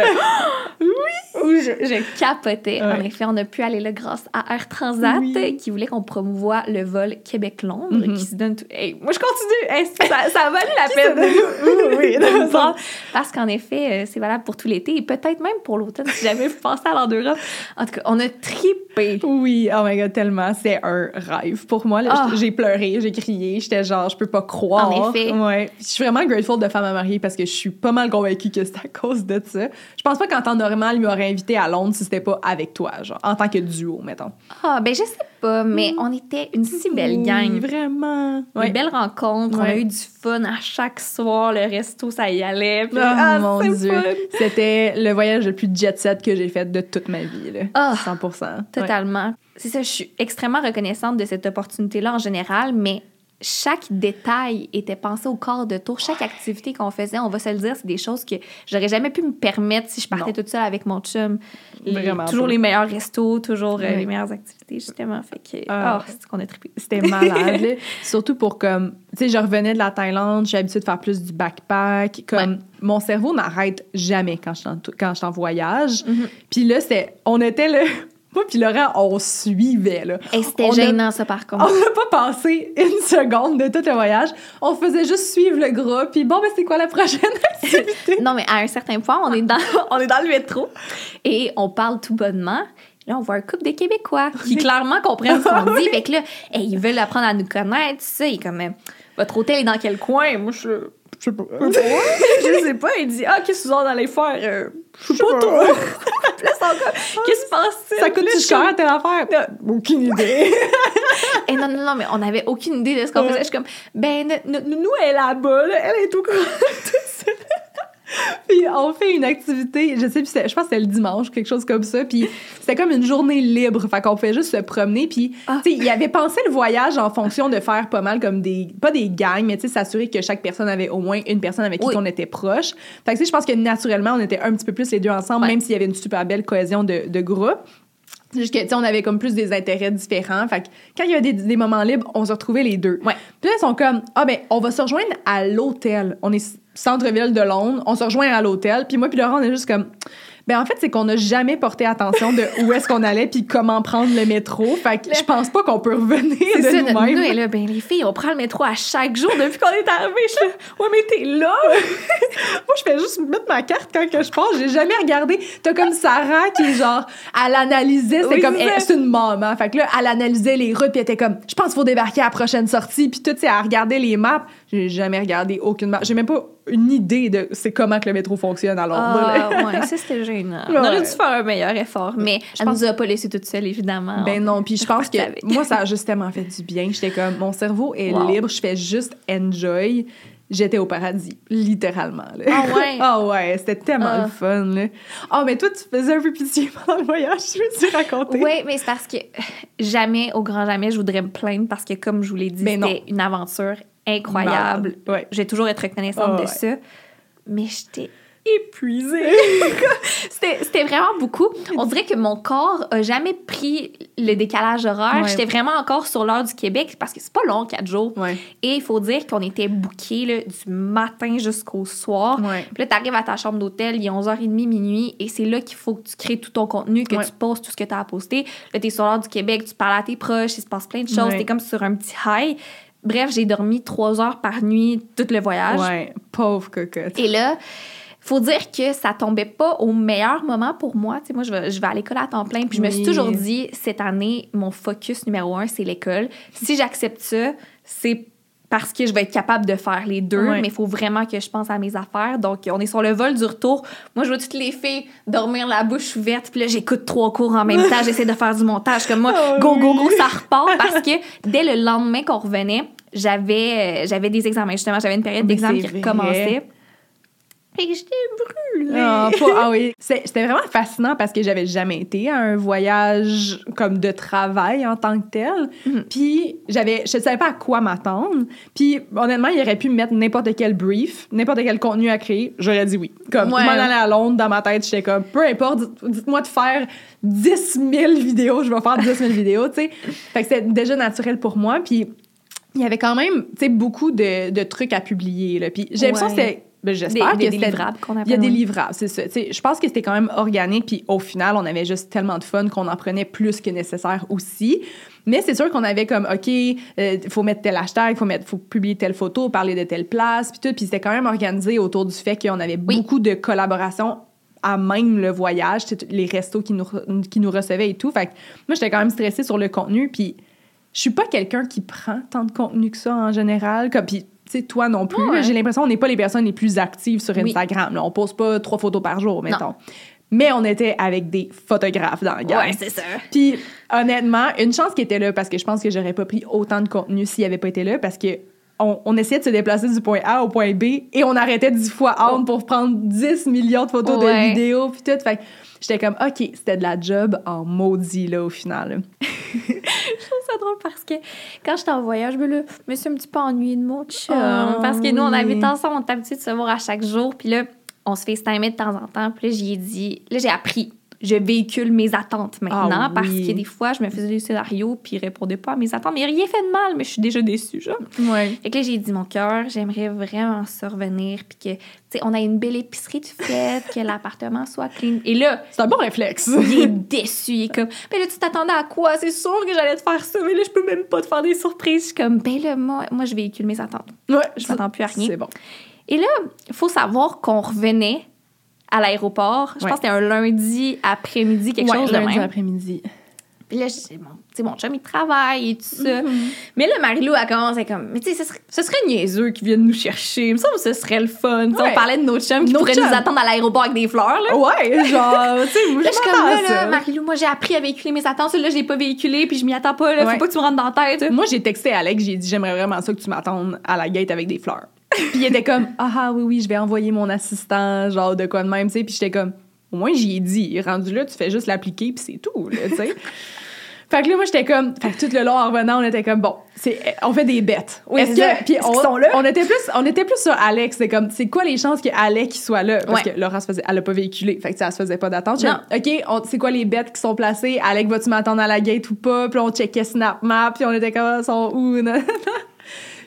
oui! Je, je capotais. En effet, on a pu aller là grâce à Air Transat, Oui. qui voulait qu'on promouvoie le vol Québec-Londres, Mhm. qui se donne tout. Hey, moi, je continue! Hey, ça, ça a valu la peine. donne- Oui, oui. [LAUGHS] Parce qu'en effet, euh, c'est valable pour tout l'été et peut-être même pour l'automne si jamais vous pensez à l'Europe. En tout cas, on a tripé Oui. Oh my god, tellement. C'est un rêve. Pour moi, Ah. j'ai pleuré, j'ai crié, j'étais genre, je peux pas croire. En effet. Ouais. Je suis vraiment grateful de femme à marier parce que je suis pas mal convaincue que c'est à cause de ça. Je pense pas qu'en temps normal, il m'aurait invité à Londres si c'était pas avec toi, genre, en tant que duo, mettons. Ah, ben je sais pas, mais on était une si belle gang. Oui, vraiment. Une Ouais. belle rencontre. On a eu du fun à chaque soir. Le resto, ça y allait. Puis, Ah, ah, mon Dieu. C'était le voyage le plus jet set que j'ai fait de toute ma vie, là. Ah. 100 Ouais. Totalement. C'est ça, je suis extrêmement reconnaissante de cette opportunité-là en général, mais chaque détail était pensé au quart de tour. Chaque activité qu'on faisait, on va se le dire, c'est des choses que j'aurais jamais pu me permettre si je partais Non. toute seule avec mon chum. Les- toujours pas. les meilleurs restos, toujours euh, les meilleures activités, justement. Fait que, oh, c'est qu'on a trippé. C'était malade. là. [LAUGHS] Surtout pour comme, tu sais, je revenais de la Thaïlande, j'ai l'habitude de faire plus du backpack. Comme, mon cerveau n'arrête jamais quand je suis en, quand je suis en voyage. Mhm. Puis là, c'est, on était là, moi puis Laurent, on suivait, là. Et c'était a- gênant, ça, par contre. [LAUGHS] On n'a pas passé une seconde de tout le voyage. On faisait juste suivre le groupe. Puis bon, ben, c'est quoi la prochaine [LAUGHS] activité? Non, mais à un certain point, on est dans, [LAUGHS] on est dans le métro et on parle tout bonnement. Là, on voit un couple de Québécois qui clairement comprennent ce qu'on dit. Fait que là, hey, ils veulent apprendre à nous connaître. Tu sais, il est comme, euh, votre hôtel est dans quel coin? Moi, je je sais pas. je sais pas. Il dit, ah, qu'est-ce que vous allez faire? Euh, je sais pas trop. Là, comme, qu'est-ce qui se passe? Ça coûte-tu cher, telle affaire? Aucune idée. [LAUGHS] Et non, non, non, mais on avait aucune idée de ce qu'on faisait. Je suis comme, ben, no- no- nous, elle est là-bas, là, elle est tout cool. Puis on fait une activité, je sais plus, je pense que c'était le dimanche, quelque chose comme ça. Puis c'était comme une journée libre, fait qu'on pouvait juste se promener. Puis Ah. tu sais, il avait pensé le voyage en fonction de faire pas mal comme des, pas des gangs, mais tu sais, s'assurer que chaque personne avait au moins une personne avec qui Oui. on était proche. Fait que tu sais, je pense que naturellement, on était un petit peu plus les deux ensemble, Ouais. même s'il y avait une super belle cohésion de, de groupe. C'est juste que, tu sais, on avait comme plus des intérêts différents. Fait que quand il y avait des, des moments libres, on se retrouvait les deux. Ouais. Puis là, ils sont comme, ah ben, on va se rejoindre à l'hôtel. On est centre-ville de Londres, on se rejoint à l'hôtel. Puis moi puis Laurent, on est juste comme, ben en fait, c'est qu'on n'a jamais porté attention de où est-ce qu'on allait puis comment prendre le métro. Fait que je pense pas qu'on peut revenir C'est ça, de notre nous est nous-mêmes. là, ben les filles, on prend le métro à chaque jour depuis qu'on est arrivé. Je suis là, ouais, mais t'es là! [LAUGHS] Moi, je fais juste mettre ma carte quand que je pars. J'ai jamais regardé. T'as comme Sarah qui est genre, elle analysait, Oui, comme, c'est elle- ça. c'est une maman. Fait que là, elle analysait les routes puis elle était comme, je pense qu'il faut débarquer à la prochaine sortie. Puis tout, tu sais, elle regardait les maps. J'ai jamais regardé aucune map. J'ai même pas une idée de c'est comment que le métro fonctionne à Londres. Ah, [LAUGHS] ouais, ça c'était gênant. Ouais. On aurait dû faire un meilleur effort, mais Je elle pense- nous a pas laissé toute seule, évidemment. Ben non, puis je pense que avec. moi, ça a justement fait du bien. J'étais comme, mon cerveau est Wow. libre, je fais juste enjoy. J'étais au paradis, littéralement. Là. Ah ouais? [LAUGHS] Ah ouais, c'était tellement Ah. le fun. Là. Ah, mais toi, tu faisais un peu pitié pendant le voyage, je veux te raconter? Oui, mais c'est parce que jamais, au grand jamais, je voudrais me plaindre parce que, comme je vous l'ai dit, non. c'était une aventure incroyable. Malade. Ouais. Je vais toujours être reconnaissante de ça. Mais j'étais épuisée. [LAUGHS] c'était vraiment beaucoup. On dirait que mon corps a jamais pris le décalage horaire. Ouais. J'étais vraiment encore sur l'heure du Québec parce que c'est pas long, quatre jours. Ouais. Et il faut dire qu'on était bookés là, du matin jusqu'au soir. Ouais. Puis là, t'arrives à ta chambre d'hôtel, il est 11h30 minuit, et c'est là qu'il faut que tu crées tout ton contenu, que tu postes tout ce que tu as à poster. Là, t'es sur l'heure du Québec, tu parles à tes proches, il se passe plein de choses, t'es comme sur un petit high. Bref, j'ai dormi trois heures par nuit tout le voyage. Ouais, pauvre cocotte. Et là, faut dire que ça tombait pas au meilleur moment pour moi. Tu sais, moi, je vais, je vais à l'école à temps plein. Puis je me suis toujours dit, cette année, mon focus numéro un, c'est l'école. Si j'accepte ça, c'est parce que je vais être capable de faire les deux, mais il faut vraiment que je pense à mes affaires. Donc, on est sur le vol du retour. Moi, je vois toutes les filles dormir la bouche ouverte, puis là, j'écoute trois cours en même temps, j'essaie de faire du montage. Comme moi, [LAUGHS] Oh go, go, go, ça repart parce que dès le lendemain qu'on revenait, j'avais euh, j'avais des examens. Justement, j'avais une période d'examen qui recommençait. Fait que j'étais brûlée. Ah, pas- ah oui, c'était vraiment fascinant parce que j'avais jamais été à un voyage comme de travail en tant que tel. Mhm. Puis j'avais, je savais pas à quoi m'attendre. Puis honnêtement, il aurait pu me mettre n'importe quel brief, n'importe quel contenu à créer. J'aurais dit oui. Comme Ouais. m'en aller à Londres dans ma tête, j'étais comme peu importe, dites- dites-moi de faire 10 000 vidéos, je vais faire 10 000 vidéos, tu sais. Fait que c'était déjà naturel pour moi. Puis il y avait quand même, tu sais, beaucoup de, de trucs à publier. Là. Puis j'ai l'impression que c'était ben, j'espère Des- que des c'était- livrables qu'on appelle, Il y a des livrables, c'est ça. Tu sais, je pense que c'était quand même organique, puis au final, on avait juste tellement de fun qu'on en prenait plus que nécessaire aussi. Mais c'est sûr qu'on avait comme, OK, il faut mettre tel hashtag, il faut, mettre- faut publier telle photo, parler de telle place, puis tout. Puis c'était quand même organisé autour du fait qu'on avait Oui. beaucoup de collaborations à même le voyage, les restos qui nous, qui nous recevaient et tout. Fait que moi, j'étais quand même stressée sur le contenu. Puis je suis pas quelqu'un qui prend tant de contenu que ça en général. Comme, puis, sais, toi non plus. Ouais. J'ai l'impression qu'on n'est pas les personnes les plus actives sur Oui. Instagram. là. On pose pas trois photos par jour, mettons. Mais on était avec des photographes dans la gang. Ouais, c'est ça. Puis honnêtement, une chance qu'il était là parce que je pense que j'aurais pas pris autant de contenu s'il avait pas été là parce que on, on essayait de se déplacer du point A au point B et on arrêtait dix fois entre pour prendre 10 millions de photos Ouais. de vidéos puis tout. Fait j'étais comme OK, c'était de la job en maudit là au final. [LAUGHS] Je trouve ça drôle parce que quand j'étais en voyage, je me, me suis un petit peu ennuyée de mon chum. Oh, parce que nous, on habite ensemble, on est habitué de se voir à chaque jour. Puis là, on se FaceTimait de temps en temps. Puis là, j'y ai dit... Là, j'ai appris. Je véhicule mes attentes maintenant Ah parce oui. que des fois, je me faisais des scénarios puis il répondait pas à mes attentes. Mais rien fait de mal, mais je suis déjà déçue, genre. Ouais. Fait que là, j'ai dit, mon cœur, j'aimerais vraiment ça revenir. Puis que, tu sais, on a une belle épicerie de fête, que l'appartement soit clean. Et là, C'est un bon réflexe. il est déçu. Il est comme, ben là, tu t'attendais à quoi? C'est sûr que j'allais te faire ça, mais là, je peux même pas te faire des surprises. Je suis comme, ben là, moi, moi je véhicule mes attentes. Ouais, Je m'attends plus à rien. C'est bon. Et là, il faut savoir qu'on revenait à l'aéroport. Je Ouais. pense que c'était un lundi après-midi, quelque Ouais, chose de lundi même. après-midi. Puis là, je bon, tu sais, mon chum, il travaille et tout ça. Mm-hmm. Mais là, Marie-Lou, elle commence à comme, mais tu sais, ce serait, ce serait niaiseux qu'ils viennent nous chercher. Il me semble que ce serait le fun. Ouais. On parlait de nos chums qui Nos pourraient chums. nous attendre à l'aéroport avec des fleurs, là. Ouais, genre, tu sais, moi, je suis comme là, là, Marie-Lou, moi, j'ai appris à véhiculer mes attentes. Là, je l'ai pas véhiculé, puis je m'y attends pas. Là, Ouais. faut pas que tu me rentres dans la tête. Moi, j'ai texté Alex, j'ai dit j'aimerais vraiment ça que tu m'attendes à la gate avec des fleurs. Puis il était comme ah ah, oui oui, je vais envoyer mon assistant genre de quoi de même, tu sais. Puis j'étais comme au moins j'y ai dit, rendu là, tu fais juste l'appliquer puis c'est tout, tu sais. Fait que là, moi, j'étais comme. Fait que tout le long, en revenant, on était comme, bon, c'est, on fait des bêtes. Oui, Est-ce que. Puis on, sont là? on était plus, on était plus sur Alex. C'est comme, c'est quoi les chances que Alex soit là? Parce Ouais. que Laura se faisait, elle a pas véhiculé. Fait que ça, se faisait pas d'attente. Non. OK, c'est quoi les bêtes qui sont placées? Alex, vas-tu m'attendre à la gate ou pas? Puis on checkait Snap Map, puis on était comme, ils sont où? [LAUGHS]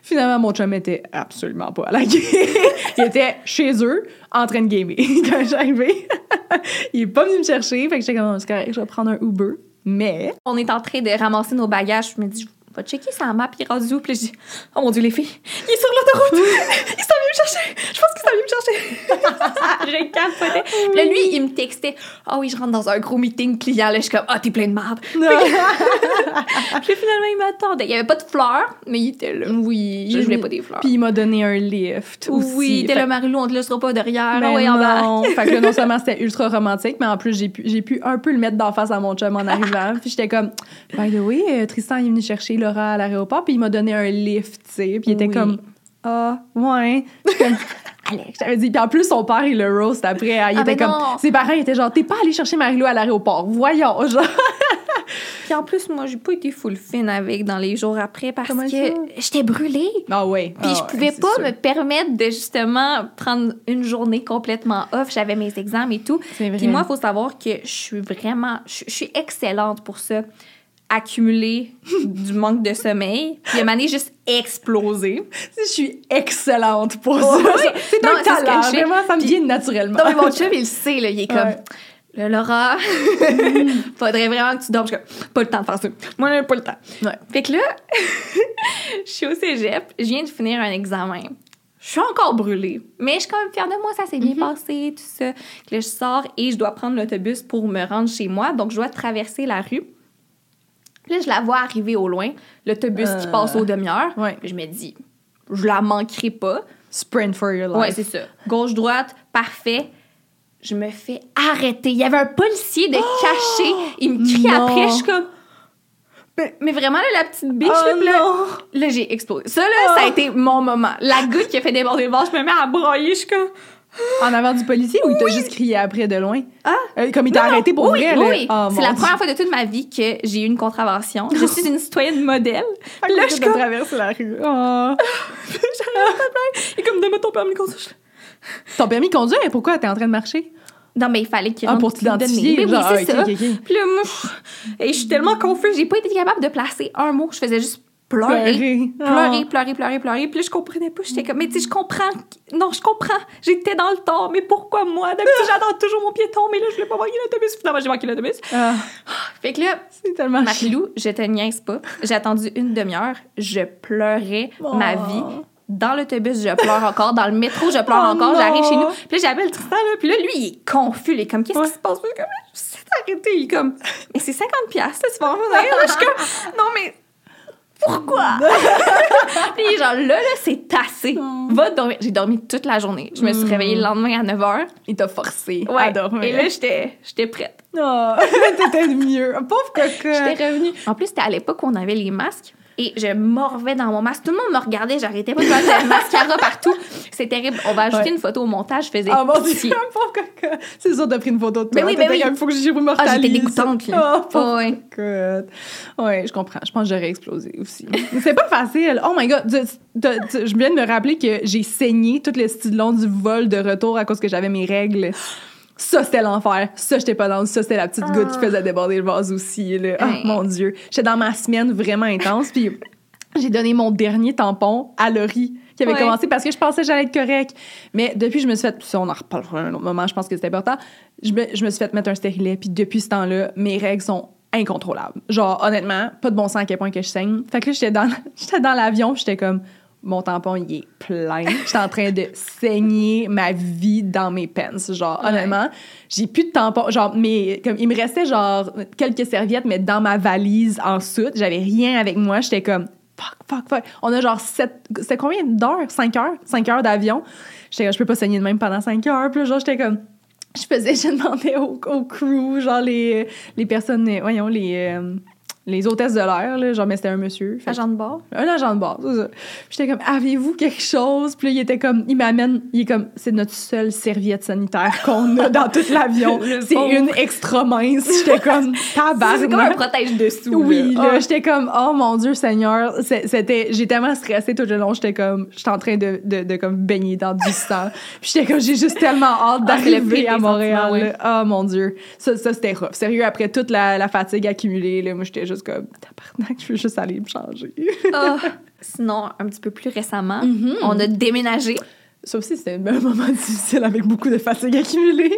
Finalement, mon chum était absolument pas à la gate. [LAUGHS] il était chez eux, en train de gamer [LAUGHS] quand j'arrivais. [LAUGHS] il est pas venu me chercher. Fait que j'étais comme, correct, je vais prendre un Uber. Mais On est en train de ramasser nos bagages. Je me dis, je vais checker sa map, il est rendu où? Puis je dis, oh mon Dieu, les filles, il est sur l'autoroute! [LAUGHS] il s'en vient me chercher! Je pense qu'il s'en vient me chercher! [LAUGHS] je capotais. Puis là, lui, il me textait, ah oui, je rentre dans un gros meeting client. Là, je suis comme, ah, t'es plein de merde. Puis [LAUGHS] finalement, il m'attendait. Il y avait pas de fleurs, mais il était là. oui, Je voulais pas des fleurs. Puis il m'a donné un lift aussi. oui, t'es Fait- là, Marilou, on te laissera pas derrière. Ben Ah ouais, en bas. non. fait que là, non seulement c'était ultra romantique, mais en plus, j'ai pu, j'ai pu un peu le mettre d'en face à mon chum en arrivant. puis j'étais comme, by the way, euh, Tristan est venu chercher Laura à l'aéroport, puis il m'a donné un lift, tu sais. Puis il était Oui. comme, ah, ouais. [LAUGHS] Alex, j'avais dit. Puis en plus, son père, il le roast après. hein. Il Ah, était ben comme, non. ses parents étaient genre, t'es pas allé chercher Marie-Lou à l'aéroport. Voyons, genre. [LAUGHS] Puis en plus, moi, j'ai pas été full fin avec dans les jours après parce Comment que j'étais brûlée. Ah ouais. Puis Ah je pouvais pas sûr. me permettre de justement prendre une journée complètement off. J'avais mes examens et tout. Puis moi, il faut savoir que je suis vraiment... Je suis excellente pour ça. Accumuler du manque de sommeil. Puis à un juste exploser. Je suis excellente pour ça. Oh, oui. C'est un talent. Vraiment, ça me vient naturellement. Non, mais mon chum, il le sait, là. Il est comme... Ouais. Là, Laura, [LAUGHS] faudrait vraiment que tu dormes. Je suis comme, pas le temps de faire ça. Moi, j'ai pas le temps. Ouais. Fait que là, [LAUGHS] je suis au cégep, je viens de finir un examen. Je suis encore brûlée, mais je suis quand même fière de moi, ça s'est bien passé, tout ça. Que là, je sors et je dois prendre l'autobus pour me rendre chez moi, donc je dois traverser la rue. Là, je la vois arriver au loin, l'autobus qui Euh. passe aux demi-heures. Ouais. Puis Je me dis, je la manquerai pas. Sprint for your life. Ouais, c'est ça. Gauche-droite, parfait. Je me fais arrêter. Il y avait un policier de caché. Il me crie Non. après. Je suis comme. Mais, vraiment, là, la petite biche, Oh là, là, non! là, j'ai explosé. Ça, là, ça a été mon moment. La goutte qui a fait déborder le vase, je me mets à broyer. Je suis comme. [GASPS] En avant du policier ou il t'a juste crié après de loin? Ah? Euh, comme il t'a arrêté pour oui, vrai? Oui. Oh, c'est la première fois de toute ma vie que j'ai eu une contravention. Je suis une citoyenne modèle. Là, je comme- traverser la rue. [LAUGHS] Oh. Et comme, donne-moi ton permis de conduire. Ton permis de conduire, pourquoi t'es en train de marcher? Non, mais il fallait qu'il Ah, pour t'identifier. Mais oui, c'est ça. ok, ok. Puis là, moi, pff, et je suis tellement confuse. J'ai pas été capable de placer un mot. Je faisais juste pleurer. Pleurer. Pleurer, Oh. pleurer, pleurer, pleurer. Puis là, je comprenais pas. J'étais comme, mais tu sais, je comprends. Non, je comprends. J'étais dans le tort. Mais pourquoi moi? D'habitude, j'attends toujours mon piéton. Mais là, je voulais pas manquer l'autobus. Finalement, j'ai manqué l'autobus. Ah, Fait que là, c'est tellement. Marie-Lou, je te niaise pas. J'ai attendu une demi-heure. Je pleurais Oh. ma vie Dans l'autobus, je pleure encore. Dans le métro, je pleure Oh encore. J'arrive chez nous. Puis là, j'appelle Tristan, là. Puis là, lui, il est confus. Il est comme, qu'est-ce Ouais. qui se passe? Puis je suis comme, arrêté. Il est comme, mais c'est 50 piastres, là, tu vas revenir. Je suis comme, non, mais pourquoi? [LAUGHS] Puis genre, là, là, c'est assez. Va dormir. J'ai dormi toute la journée. Je me suis réveillée le lendemain à 9 h. Il t'a forcé Ouais. à dormir. Et là, j'étais j'étais prête. Oh, [LAUGHS] t'étais mieux. Pauvre cocotte. J'étais revenue. En plus, c'était à l'époque où on avait les masques. Et je morvais dans mon masque. Tout le monde me regardait, j'arrêtais pas de faire le mascara partout. C'est terrible. On va ajouter Ouais. une photo au montage. Je faisais Ah mon dieu, [LAUGHS] pauvre. C'est sûr, t'as pris une photo de toi. Ben oui, T'étais oui. comme, faut que j'y Ah, immortalise. j'étais dégoûtante, là. Oh, Oh, ouais. Ouais, je comprends. Je pense que j'aurais explosé aussi. Mais [LAUGHS] c'est pas facile. Oh my god. Tu- tu- tu- je viens de me rappeler que j'ai saigné tout le style long du vol de retour à cause que j'avais mes règles. Ça, c'était l'enfer. Ça, j'étais pas dans. Ça, c'était la petite goutte qui faisait déborder le vase aussi. Là. Oh mon Dieu. J'étais dans ma semaine vraiment intense. Puis j'ai donné mon dernier tampon à Laurie qui avait Ouais. commencé parce que je pensais que j'allais être correct. Mais depuis, je me suis fait. ça, on en reparlera un autre moment, je pense que c'est important. Je me, je me suis fait mettre un stérilet. Puis depuis ce temps-là, mes règles sont incontrôlables. Genre, honnêtement, pas de bon sens à quel point que je saigne. Fait que là, j'étais dans, [LAUGHS] j'étais dans l'avion, j'étais comme. Mon tampon, il est plein. J'étais en train de saigner ma vie dans mes pants. Genre, Ouais. honnêtement, j'ai plus de tampon. Genre, mais, comme, il me restait, genre, quelques serviettes, mais dans ma valise en soute. J'avais rien avec moi. J'étais comme, fuck, fuck, fuck. On a genre sept. C'était combien d'heures? Cinq heures? Cinq heures d'avion. J'étais comme, je peux pas saigner de même pendant cinq heures. Puis là, genre, j'étais comme. Je faisais, [LAUGHS] je demandais au, au crew, genre les, les personnes, voyons, les, euh, les hôtesses de l'air, là, genre, mais c'était un monsieur. Fait Agent de bord? un agent de bord, c'est ça. J'étais comme, avez-vous quelque chose? Puis là, il était comme, il m'amène, il est comme, c'est notre seule serviette sanitaire qu'on a dans tout l'avion. [LAUGHS] C'est une extra mince. J'étais comme, [LAUGHS] C'est comme un tabarnak. protège-dessous. Oui, là. là, j'étais comme, oh mon Dieu Seigneur, c'était, j'ai tellement stressé tout le long, j'étais comme, j'étais en train de, de, de comme baigner dans du sang. Puis j'étais comme, j'ai juste tellement hâte Ah, d'arriver à Montréal. Oh mon Dieu, ça, ça c'était rough. Sérieux, après toute la, la fatigue accumulée, là, moi j'étais juste comme, tabarnak, je veux juste aller me changer. Ah. Sinon, un petit peu plus récemment, Mm-hmm. on a déménagé. Ça aussi, c'était un [LAUGHS] moment difficile avec beaucoup de fatigue accumulée.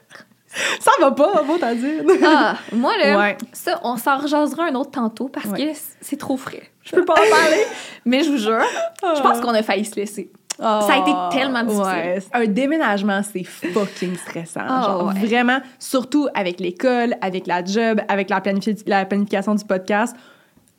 [LAUGHS] ça va pas, va t'en dire. Ah, moi, là, Ouais. ça, on s'en rejasera un autre tantôt parce Ouais. que c'est trop frais. Je peux pas en parler. [LAUGHS] Mais je vous jure, je pense qu'on a failli se laisser. Ça a été tellement difficile. Ouais. Un déménagement, c'est fucking stressant. Oh, genre, ouais. Vraiment, surtout avec l'école, avec la job, avec la, planifi- la planification du podcast.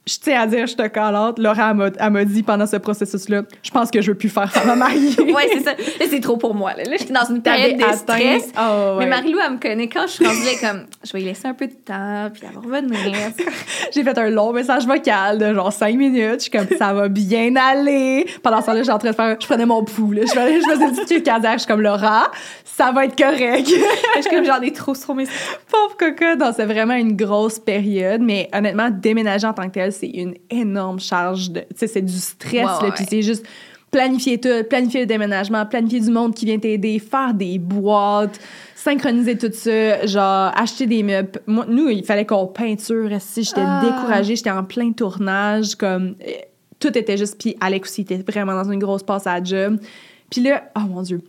Je tiens à dire, je te call Laura elle m'a- dit pendant ce processus-là, je pense que je veux plus faire femme à mariée. [LAUGHS] Ouais, c'est ça. Là, c'est trop pour moi. Là, là je suis dans une période de stress. Oh, ouais. Mais Marie-Lou, elle me connaît quand je suis rendue comme, je vais y laisser un peu de temps, puis elle va revenir. [LAUGHS] J'ai fait un long message vocal de genre cinq minutes. Je suis comme, ça va bien aller. Pendant ce temps-là, j'étais en train de faire, je prenais mon pouls. Je faisais, je faisais petite crise cardiaque. Je suis comme, Laura, ça va être correct. [LAUGHS] je suis comme, j'en ai trop sur mes Pauvre coco, non, c'est vraiment une grosse période. Mais honnêtement, déménager en tant que tel, c'est une énorme charge de, tu sais, c'est du stress, Ouais, là. ouais. Puis c'est juste planifier tout, planifier le déménagement, planifier du monde qui vient t'aider, faire des boîtes, synchroniser tout ça, genre acheter des meubles. Moi, nous, il fallait qu'on peinture. Si j'étais Ah. découragée, j'étais en plein tournage, comme euh, tout était juste. Puis Alex aussi était vraiment dans une grosse passe à la job. Puis là, oh mon Dieu.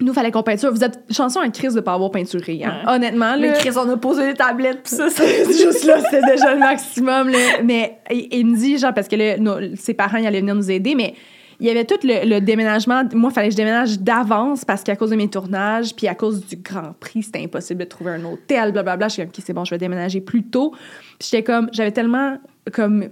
Nous, fallait qu'on peinture. Vous êtes chanceux en crise de pas avoir peinturé. Hein? Honnêtement, Mais là. Chris, on a posé les tablettes, pis ça, [LAUGHS] C'est juste là, c'était déjà le [LAUGHS] maximum. Là. Mais il, il me dit, genre, parce que là, nos- ses parents, ils allaient venir nous aider, mais il y avait tout le, le déménagement. Moi, il fallait que je déménage d'avance parce qu'à cause de mes tournages, puis à cause du Grand Prix, c'était impossible de trouver un hôtel, blablabla. Je suis comme, OK, c'est bon, je vais déménager plus tôt. Puis j'étais comme, j'avais tellement comme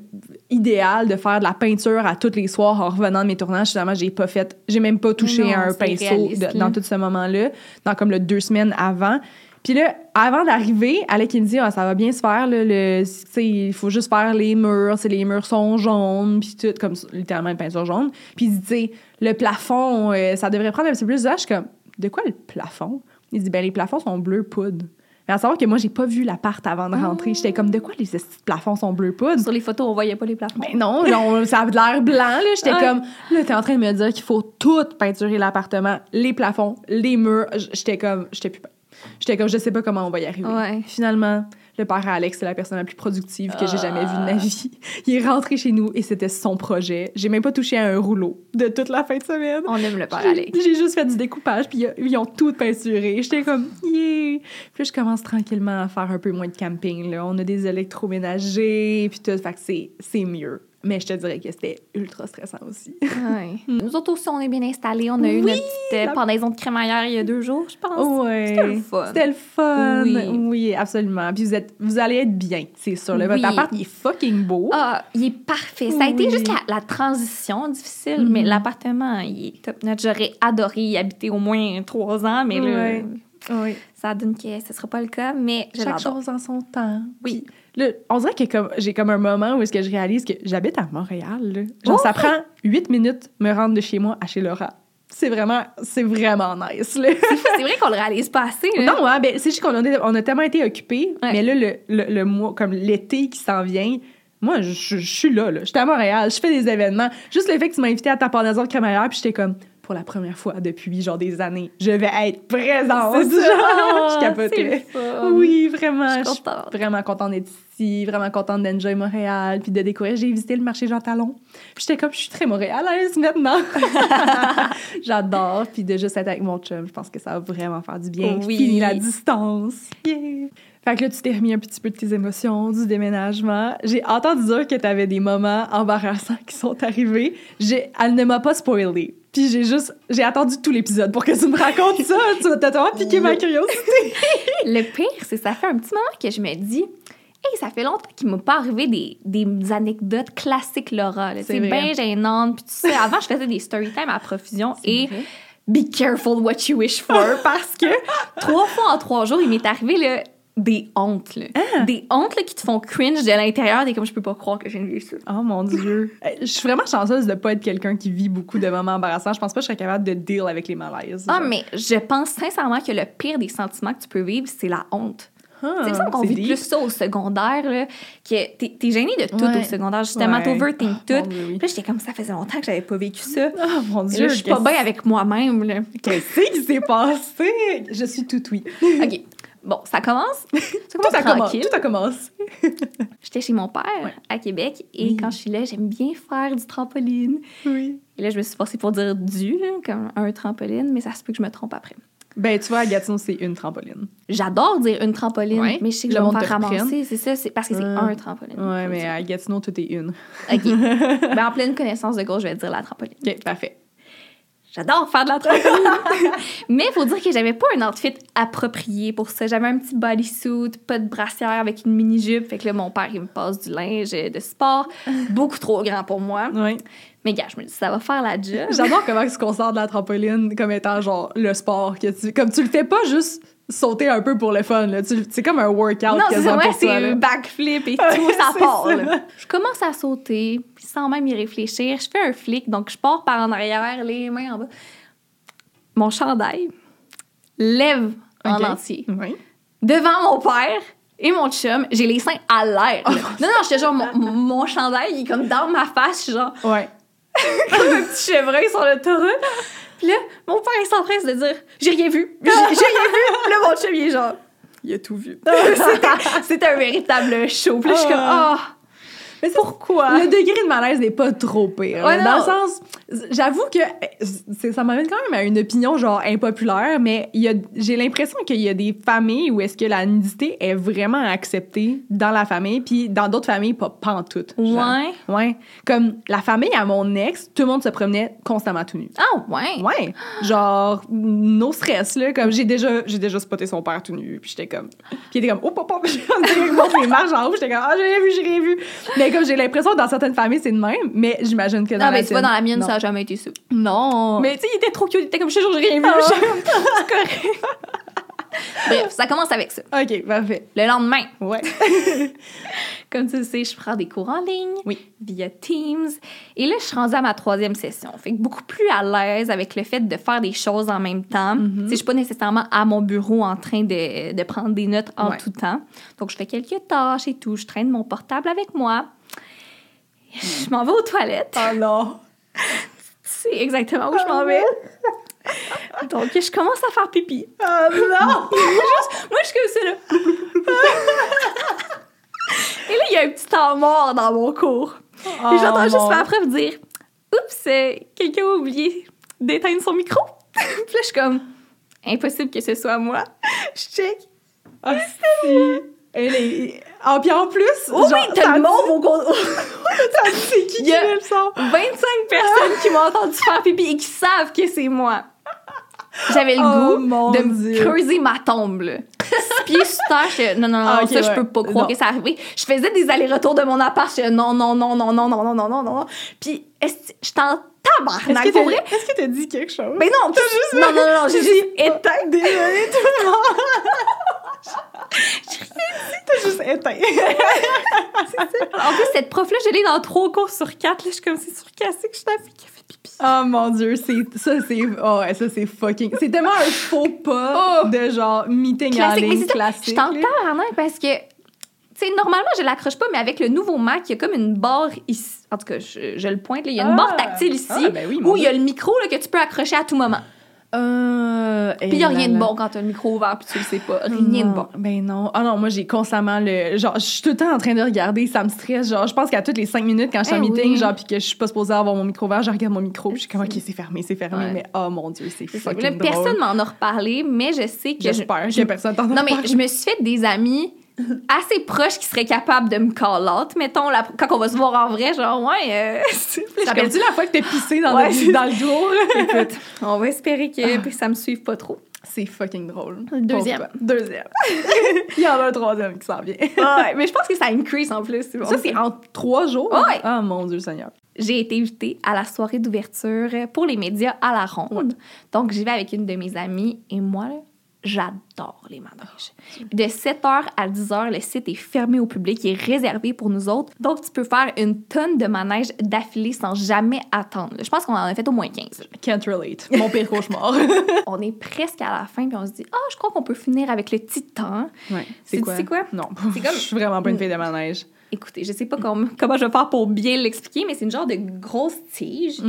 idéal de faire de la peinture à tous les soirs en revenant de mes tournages. Finalement, j'ai pas fait, j'ai même pas touché Non, à un pinceau réaliste, de- là. dans tout ce moment-là, dans comme le deux semaines avant. Puis là, avant d'arriver, Alec il me dit ah, ça va bien se faire là, le il faut juste faire les murs, les murs sont jaunes puis tout comme littéralement une peinture jaune. Puis il dit le plafond euh, ça devrait prendre un petit peu plus de temps. Je suis comme de quoi le plafond? Il dit ben les plafonds sont bleu poudre. Mais à savoir que moi j'ai pas vu l'appart avant de rentrer. J'étais comme de quoi les plafonds sont bleu poudre? Sur les photos, on voyait pas les plafonds. ben non, ça avait de l'air blanc, là. J'étais Ouais. comme, là, t'es en train de me dire qu'il faut tout peinturer l'appartement, les plafonds, les murs. J'étais comme, j'étais plus. J'étais comme, je sais pas comment on va y arriver. Ouais. Finalement, le père à Alex, c'est la personne la plus productive que j'ai jamais vue de ma Ah. vie. Il est rentré chez nous et c'était son projet. J'ai même pas touché à un rouleau de toute la fin de semaine. On aime le père Alex. J'ai juste fait du découpage, puis ils ont tout peinturé. J'étais comme, yeah! Puis je commence tranquillement à faire un peu moins de camping. Là. On a des électroménagers, puis tout. Fait que c'est mieux. Mais je te dirais que c'était ultra stressant aussi. Ouais. [LAUGHS] Nous autres aussi, on est bien installés. On a eu Oui, notre petite euh, la- pendaison de crémaillère il y a deux jours, je pense. Ouais. C'était le fun. C'était le fun. Oui. Oui. absolument. Puis vous, êtes, vous allez être bien, c'est sûr. là. Oui. Votre appart, il est fucking beau. Ah, il est parfait. Ça a été Oui. juste la, la transition difficile, mais Mhm. l'appartement, il est top notch. J'aurais adoré y habiter au moins trois ans, mais là. Oui. ça donne que ce sera pas le cas, mais Chaque chose en son temps. Oui. Puis, là, on dirait que comme, j'ai comme un moment où est-ce que je réalise que j'habite à Montréal. là. Genre, Oh! ça prend huit minutes me rendre de chez moi à chez Laura. C'est vraiment, c'est vraiment nice. Là. C'est vrai qu'on le réalise pas assez. là. non, hein, ben, c'est juste qu'on a, on a tellement été occupés, Ouais. mais là, le, le, le mois, comme l'été qui s'en vient, moi, je, je- je suis là, là. J'étais à Montréal, je fais des événements. Juste le fait que tu m'as invité à ta pendaison de crémaillère, puis j'étais comme, pour la première fois depuis genre des années, je vais être présente. C'est ça. [LAUGHS] je capotais. Oui, vraiment. Je Je suis suis contente. vraiment contente d'être ici, vraiment contente d'enjoy Montréal, puis de découvrir. J'ai visité le marché Jean Talon. Puis j'étais comme, je suis très montréalaise maintenant. [LAUGHS] J'adore. Puis de juste être avec mon chum, je pense que ça va vraiment faire du bien. Oui. Fini la distance. Yeah. Fait que là, tu t'es remis un petit peu de tes émotions, du déménagement. J'ai entendu dire que t'avais des moments embarrassants qui sont arrivés. J'ai, elle ne m'a pas spoilé. Puis j'ai juste, j'ai attendu tout l'épisode pour que tu me racontes ça. Tu t'as tellement piqué ma curiosité. [LAUGHS] Le pire, c'est que ça fait un petit moment que je me dis, hey, ça fait longtemps qu'il m'a pas arrivé des, des anecdotes classiques Laura. C'est bien gênante. Puis tu sais, avant, je faisais des story time à profusion et be careful what you wish for parce que [LAUGHS] trois fois en trois jours, il m'est arrivé là, des hontes. là. Ah! Des hontes là, qui te font cringe de l'intérieur. Des comme je peux pas croire que j'ai vécu ça. Oh mon Dieu. [LAUGHS] Euh, Je suis vraiment chanceuse de pas être quelqu'un qui vit beaucoup de moments embarrassants. Je pense pas que je serais capable de deal avec les malaises. Ah, genre. mais je pense sincèrement que le pire des sentiments que tu peux vivre, c'est la honte. Ah, C'est ça qu'on vit deep. plus ça au secondaire, là, que t'es, t'es gêné de tout Ouais. au secondaire, justement, t'overthink Oh, tout. Dieu, oui. Puis là, j'étais comme ça faisait longtemps que j'avais pas vécu ça. Oh mon Et Dieu. là, je suis pas bien avec moi-même, là. Qu'est-ce qui s'est passé? Je suis tout oui. [LAUGHS] OK. Bon, ça commence. [LAUGHS] Ça Tout commence a, commencé. tranquille. tout a commencé. [LAUGHS] J'étais chez mon père à Québec et Oui. quand je suis là, j'aime bien faire du trampoline. Oui. Et là, je me suis passée pour dire du, là, comme un trampoline, mais ça se peut que je me trompe après. Ben, tu vois, à Gatineau, c'est une trampoline. J'adore dire une trampoline, Ouais. mais je sais que Le je vais me faire ramasser. C'est ça, c'est parce que c'est un trampoline. Ouais, mais dire. à Gatineau, tout est une. OK. [LAUGHS] ben, en pleine connaissance de gauche, je vais dire la trampoline. OK, parfait. J'adore faire de la [LAUGHS] trampoline. Mais il faut dire que j'avais pas un outfit approprié pour ça. J'avais un petit bodysuit, pas de brassière avec une mini-jupe. Fait que là, mon père, il me passe du linge de sport, [LAUGHS] beaucoup trop grand pour moi. Mais gars, je me dis, ça va faire la job. J'adore comment tu considères de la trampoline comme étant genre le sport que tu comme tu le fais pas juste sauter un peu pour le fun là, c'est comme un workout Non, c'est ouais, c'est backflip et [LAUGHS] tout, ça part. là. Je commence à sauter, puis sans même y réfléchir, je fais un flic, donc je pars par en arrière, les mains en bas. Mon chandail lève en entier. Ouais. devant mon père et mon chum, j'ai les seins à l'air. Oh, non, non, j'étais genre, mon, mon chandail, il est comme dans ma face, je suis genre, Ouais. [LAUGHS] comme un petit chevreuil sur l'autoroute. Puis là, mon père, il s'empresse de dire, j'ai rien vu, j'ai rien vu. Puis là, mon chum, il est genre, Il a tout vu. [LAUGHS] c'était- c'était un véritable show. Puis là, je suis comme, Ah. ah, Mais pourquoi? Le degré de malaise n'est pas trop pire. Ouais, dans le sens, j'avoue que ça m'amène quand même à une opinion genre impopulaire, mais il y a- j'ai l'impression qu'il y a des familles où est-ce que la nudité est vraiment acceptée dans la famille, puis dans d'autres familles, pas, pas en toutes. genre. Ouais. Ouais. Comme la famille à mon ex, tout le monde se promenait constamment tout nu. Ah, ouais. Ouais. Genre, no stress, là. Comme j'ai déjà, j'ai déjà spoté son père tout nu, puis j'étais comme. Puis il était comme, oh, papa, [LAUGHS] puis les marches en haut, j'étais comme, ah, j'ai rien vu, j'ai rien vu. Mais comme j'ai l'impression que dans certaines familles, c'est de même, mais j'imagine que dans Non, la mais tu vois, dans la mienne, non. ça a jamais été ça. Non. Mais tu sais, il était trop cute, il était comme, je j'ai rien vu. Ah. Correct. [LAUGHS] Bref, ça commence avec ça. OK, parfait. Le lendemain, Ouais. [LAUGHS] Comme tu le sais, je prends des cours en ligne Oui. via Teams. Et là, je suis rendue à ma troisième session. Fait que beaucoup plus à l'aise avec le fait de faire des choses en même temps. Mm-hmm. Tu sais, Je suis pas nécessairement à mon bureau en train de, de prendre des notes en Ouais. tout temps. Donc, je fais quelques tâches et tout. Je traîne mon portable avec moi. Je m'en vais aux toilettes. Oh non. [LAUGHS] Exactement où je m'en vais. Donc, je commence à faire pipi. Oh non. [LAUGHS] Moi, je suis comme ça, là. Et là, il y a un petit temps mort dans mon cours. Oh, Et j'entends juste ma prof dire Oups, quelqu'un a oublié d'éteindre son micro. [LAUGHS] Puis là, je suis comme Impossible que ce soit moi. Je check. Ah, si. Elle est... Ah, puis en plus, Oh oui, genre, t'as ça le mauve au [LAUGHS] dit c'est qui qui fait le son. 25 personnes qui m'ont entendu faire pipi et qui savent que c'est moi. J'avais le Oh, goût de Dieu. me creuser ma tombe, là. Six pieds sur terre, j'étais, non, non, non, Ah, ok, ça, je ouais. peux pas croire Non. que ça arrivé. Je faisais des allers-retours de mon appart, j'étais, non, non, non, non, non, non, non, non, non, non. Puis, est-ce j'étais en Est-ce tabarnak, est-ce que t'as dit quelque chose? Mais non, non, non, non, non, j'ai juste éteint. Désolée, tout le monde. T'as juste éteint. En plus, cette prof-là, je l'ai dans trois cours sur quatre, là, je suis comme, c'est qu'elle sait que je a fait pipi. Oh mon dieu, c'est ça c'est oh ouais, ça c'est fucking. C'est tellement un faux pas Oh. de genre meeting en Classique, ligne ça, classique. Je t'en là. tabarnak parce que, tu sais, normalement, je l'accroche pas, mais avec le nouveau Mac, il y a comme une barre ici. En tout cas, je, je le pointe, là. Il y a une Ah. barre tactile ici Ah, ben oui, où il y a le micro là, que tu peux accrocher à tout moment. Euh, Puis il y a rien là de bon quand t'as le micro ouvert puis tu le sais pas. Rien de bon. Ben non. Ah non, moi j'ai constamment le. Genre, je suis tout le temps en train de regarder, ça me stresse. Genre, je pense qu'à toutes les cinq minutes quand je suis en Eh meeting, oui. genre, puis que je suis pas supposée avoir mon micro ouvert, je regarde mon micro, puis je suis comme, ok, c'est fermé, c'est fermé. Ouais. Mais oh mon dieu, c'est fucking drôle. personne m'en a reparlé, mais je sais que. je- J'espère je- que personne t'en a Non, mais je me suis fait des amis assez proches qui seraient capables de me call out, mettons, la- quand on va se voir en vrai, genre, ouais. Euh, [LAUGHS] rappelles-tu la fois que t'es pissé dans, Ouais, le, dans le jour? [LAUGHS] Écoute, on va espérer que puis ça me suive pas trop. C'est fucking drôle. Deuxième. Deuxième. [LAUGHS] Il y en a un troisième qui s'en vient. Ouais, mais je pense que ça increase en plus. bon. Ça, c'est en trois jours? Ouais. Ah, mon Dieu Seigneur. J'ai été invitée à la soirée d'ouverture pour les médias à la ronde. Donc, j'y vais avec une de mes amies et moi, là, j'adore les manèges. De 7h à 10h, le site est fermé au public, il est réservé pour nous autres. Donc, tu peux faire une tonne de manèges d'affilée sans jamais attendre. Je pense qu'on en a fait au moins 15. Can't relate. Mon pire cauchemar. [LAUGHS] On est presque à la fin, puis on se dit « Ah, je crois qu'on peut finir avec le titan. ouais. C'est- quoi? Non. C'est comme- [LAUGHS] Je suis vraiment pas une fille de manège. » Écoutez, je sais pas comment, [LAUGHS] comment je vais faire pour bien l'expliquer, mais c'est une genre de grosse tige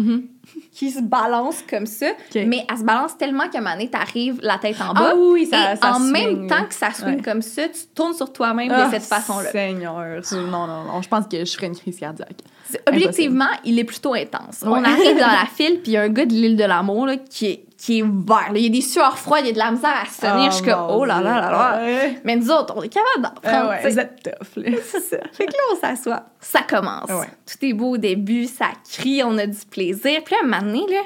qui se balance comme ça, mais elle se balance tellement qu'à un moment donné, t'arrives la tête en bas. Ah oui, ça, et ça en swing, même temps que ça swing Ouais. comme ça, tu tournes sur toi-même Ah, de cette façon-là. Seigneur. Non, non, non. Je pense que je ferais une crise cardiaque. Objectivement, il est plutôt intense. Ouais. On arrive dans [LAUGHS] la file, puis il y a un gars de l'île de l'amour qui, est, qui est vert. là. Il y a des sueurs froides, il y a de la misère à se tenir. je suis comme, oh là là là là. Ouais. Mais nous autres, on est capable d'en prendre. ouais, tu sais. vous êtes tough, là. [LAUGHS] C'est ça. Fait que là, on s'assoit. Ça commence. Ouais. Tout est beau au début, ça crie, on a du plaisir. Puis là, un moment donné, là,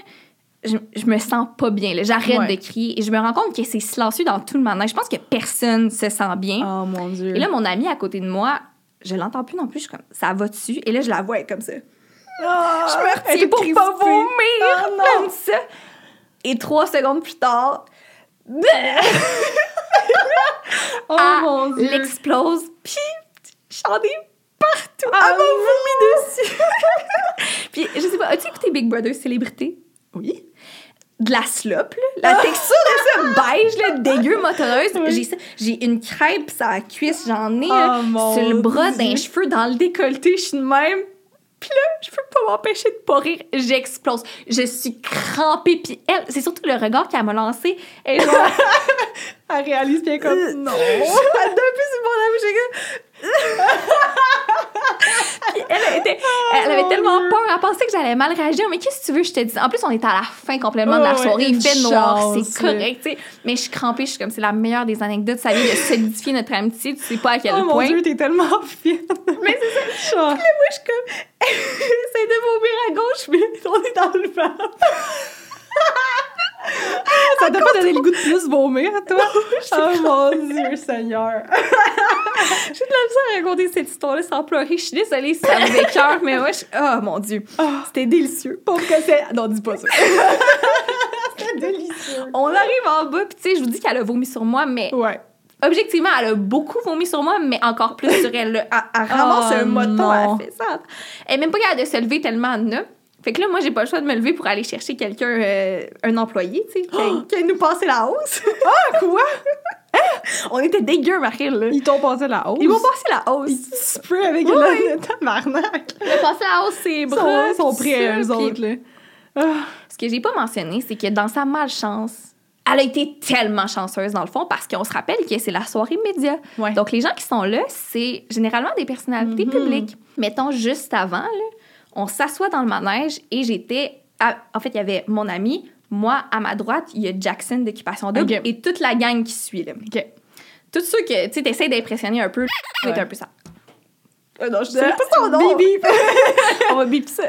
je, je me sens pas bien. là. J'arrête Ouais. de crier et je me rends compte que c'est silencieux dans tout le manège. Je pense que personne se sent bien. Oh mon Dieu. Et là, mon amie à côté de moi, je l'entends plus non plus. Je suis comme, ça va dessus? Et là, je la vois elle comme ça. Ah, Je me retiens pour pas vomir. Oh non. Elle me dit ça. Et trois secondes plus tard, [LAUGHS] Oh mon Dieu. l'explose. Puis, j'en ai partout. Ah elle m'a vomi dessus. [LAUGHS] Puis, je sais pas, as-tu écouté Big Brother Célébrité? Oui. de la slop, là. La texture de ça [LAUGHS] beige, là, dégueu, motoreuse. Oui. J'ai ça. Une crêpe sur la cuisse, j'en ai Oh, mon sur le bras, d'un cheveu, dans le décolleté, je suis de même. Puis là, je peux pas m'empêcher de pas rire. J'explose. Je suis crampée. Puis elle, c'est surtout le regard qu'elle m'a lancé. Et [LAUGHS] Elle réalise bien comme non. [LAUGHS] elle donne plus sur mon âme, j'ai elle, elle était, elle avait tellement Dieu. peur, elle pensait que j'allais mal réagir. Mais qu'est-ce que tu veux, je te dis? En plus, on était à la fin complètement de la Oh, soirée, il fait noir, c'est correct, tu sais. Mais je suis crampée, je suis comme, c'est la meilleure des anecdotes, ça vient de solidifier notre amitié, tu sais pas à quel Oh mon point. Dieu, t'es tellement fine. Mais c'est ça. [LAUGHS] Moi, je suis comme, [LAUGHS] essaye de vomir à gauche, mais on est dans le vent. [LAUGHS] [LAUGHS] ça t'a pas donné le goût de plus vomir, toi? [LAUGHS] Oh mon Dieu, Seigneur. [LAUGHS] J'ai de la misère à raconter cette histoire-là sans pleurer. Je suis désolée si ça vous écœure, mais moi, je... oh mon Dieu, c'était délicieux. Pauvre que c'est. Non, dis pas ça. c'est délicieux. On arrive en bas, puis tu sais, je vous dis qu'elle a vomi sur moi, mais Ouais. objectivement, elle a beaucoup vomi sur moi, mais encore plus sur elle. Elle, elle ramasse Oh, un moton, non. elle fait ça. Elle est même pas capable de se lever tellement elle en a. Fait que là, moi, j'ai pas le choix de me lever pour aller chercher quelqu'un, euh, un employé, tu sais, [GASPS] qui, nous passer la hausse. [LAUGHS] Ah, quoi? [LAUGHS] On était dégueux, Marie, là. Ils t'ont passé la hausse? Ils m'ont passé la hausse. Ils te spray avec Oui. le [LAUGHS] tabarnak. Ils m'ont passé la hausse, Ils bras. sont, sont prêts, eux autres, là. Ah. Ce que j'ai pas mentionné, c'est que dans sa malchance, elle a été tellement chanceuse dans le fond parce qu'on se rappelle que c'est la soirée média. Ouais. Donc les gens qui sont là, c'est généralement des personnalités Mhm. publiques. Mettons juste avant, là, on s'assoit dans le manège et j'étais à- en fait, il y avait mon ami, moi à ma droite, il y a Jackson d'occupation double Ok. et toute la gang qui suit là. OK. Tous ceux que, tu sais, t'essayes d'impressionner un peu, Ouais. est un peu ça. Euh, non, je sais pas son nom. [LAUGHS] On va bip ça.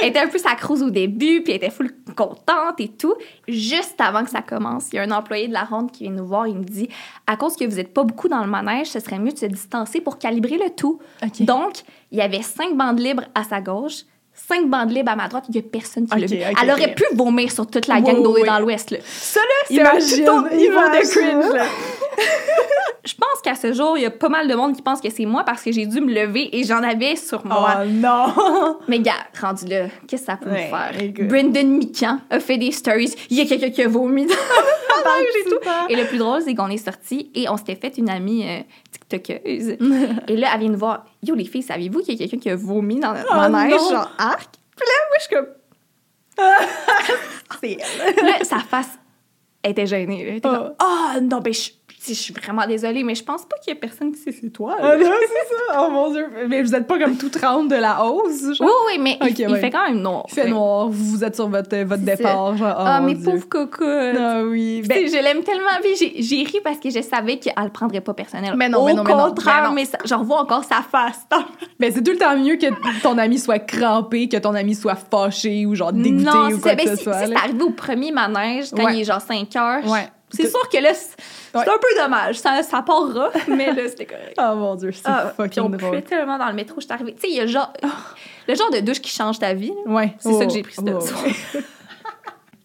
elle était un peu sacrose au début, puis elle était full contente et tout. Juste avant que ça commence, il y a un employé de la ronde qui vient nous voir, il me dit à cause que vous n'êtes pas beaucoup dans le manège, ce serait mieux de se distancer pour calibrer le tout. OK. Donc, il y avait cinq bandes libres à sa gauche, cinq bandes libres à ma droite, il n'y a personne qui l'a vu. Elle aurait pu vomir sur toute la gang ouais. dans l'Ouest. là. Ça, là, c'est un niveau de cringe. là. Je pense qu'à ce jour, il y a pas mal de monde qui pense que c'est moi parce que j'ai dû me lever et j'en avais sur moi. Oh non. [LAUGHS] Mais gars, rendu là, qu'est-ce que ça peut Ouais, me faire? Brendan Mikan a fait des stories. Il y a quelqu'un qui a vomi dans [LAUGHS] neige et tout. Et le plus drôle, c'est qu'on est sortis et on s'était fait une amie euh, TikTokeuse. [LAUGHS] et là, elle vient nous voir. Yo, les filles, saviez-vous qu'il y a quelqu'un qui a vomi dans notre Oh non. Genre, arc? Puis là, moi, je suis comme. C'est Là, sa face était gênée. là. Elle Oh. comme, ah, non, ben, je, je suis vraiment désolée, mais je pense pas qu'il y a personne qui sait c'est toi. Ah non, c'est ça. Oh mon dieu. Mais vous êtes pas comme toute round de la hausse, genre? Oui, oui, mais il- fait quand même noir. Il fait Ouais. noir, vous êtes sur votre, votre C'est départ, genre. Oh, Ah, mes pauvres cocottes. Ah oui. Ben, je l'aime tellement. Puis j'ai, ri parce que je savais qu'elle le prendrait pas personnel. Mais non, Au mais non, mais contraire, mais mais j'en vois encore sa face. [LAUGHS] ben, c'est tout le temps mieux que ton ami soit crampé, que ton ami soit fâché ou genre dégoûté non, ou c'est quoi que Ben, ce si, soit. si c'est là. arrivé au premier manège, quand Ouais. il est genre 5 heures, Ouais. C'est sûr que là, c'est, Ouais. un peu dommage. Ça, ça part rough, [LAUGHS] mais là, c'était correct. Oh mon dieu, c'est Ah, fucking on drôle. puait tellement dans le métro, je suis arrivée. Tu sais, il y a genre, le genre de douche qui change ta vie. Ouais. C'est ça Oh, que j'ai pris cette oh, soir. [LAUGHS]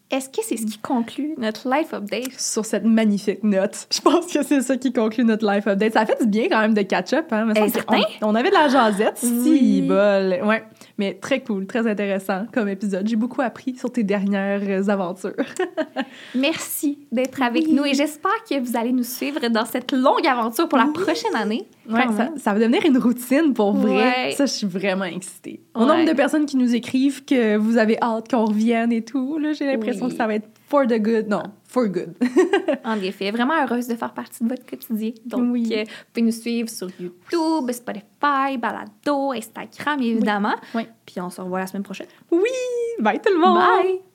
Est-ce que c'est ce qui conclut notre life update? Sur cette magnifique note, je pense que c'est ça qui conclut notre life update. Ça a fait du bien quand même de catch-up, hein? Eh, semble certain. On, on avait de la jasette, si Oui. bol. Ouais. Mais très cool, très intéressant comme épisode. J'ai beaucoup appris sur tes dernières aventures. [LAUGHS] Merci d'être avec nous et j'espère que vous allez nous suivre dans cette longue aventure pour la prochaine année. Ouais, ça, va devenir une routine pour vrai. Ouais. Ça, je suis vraiment excitée. Au Ouais. nombre de personnes qui nous écrivent que vous avez hâte qu'on revienne et tout, j'ai l'impression Oui. que ça va être for the good. Non, for good. [LAUGHS] En effet, vraiment heureuse de faire partie de votre quotidien. Donc, Oui. euh, vous pouvez nous suivre sur YouTube, Spotify, Balado, Instagram, évidemment. Oui. Puis on se revoit la semaine prochaine. Oui! Bye tout le monde! Bye!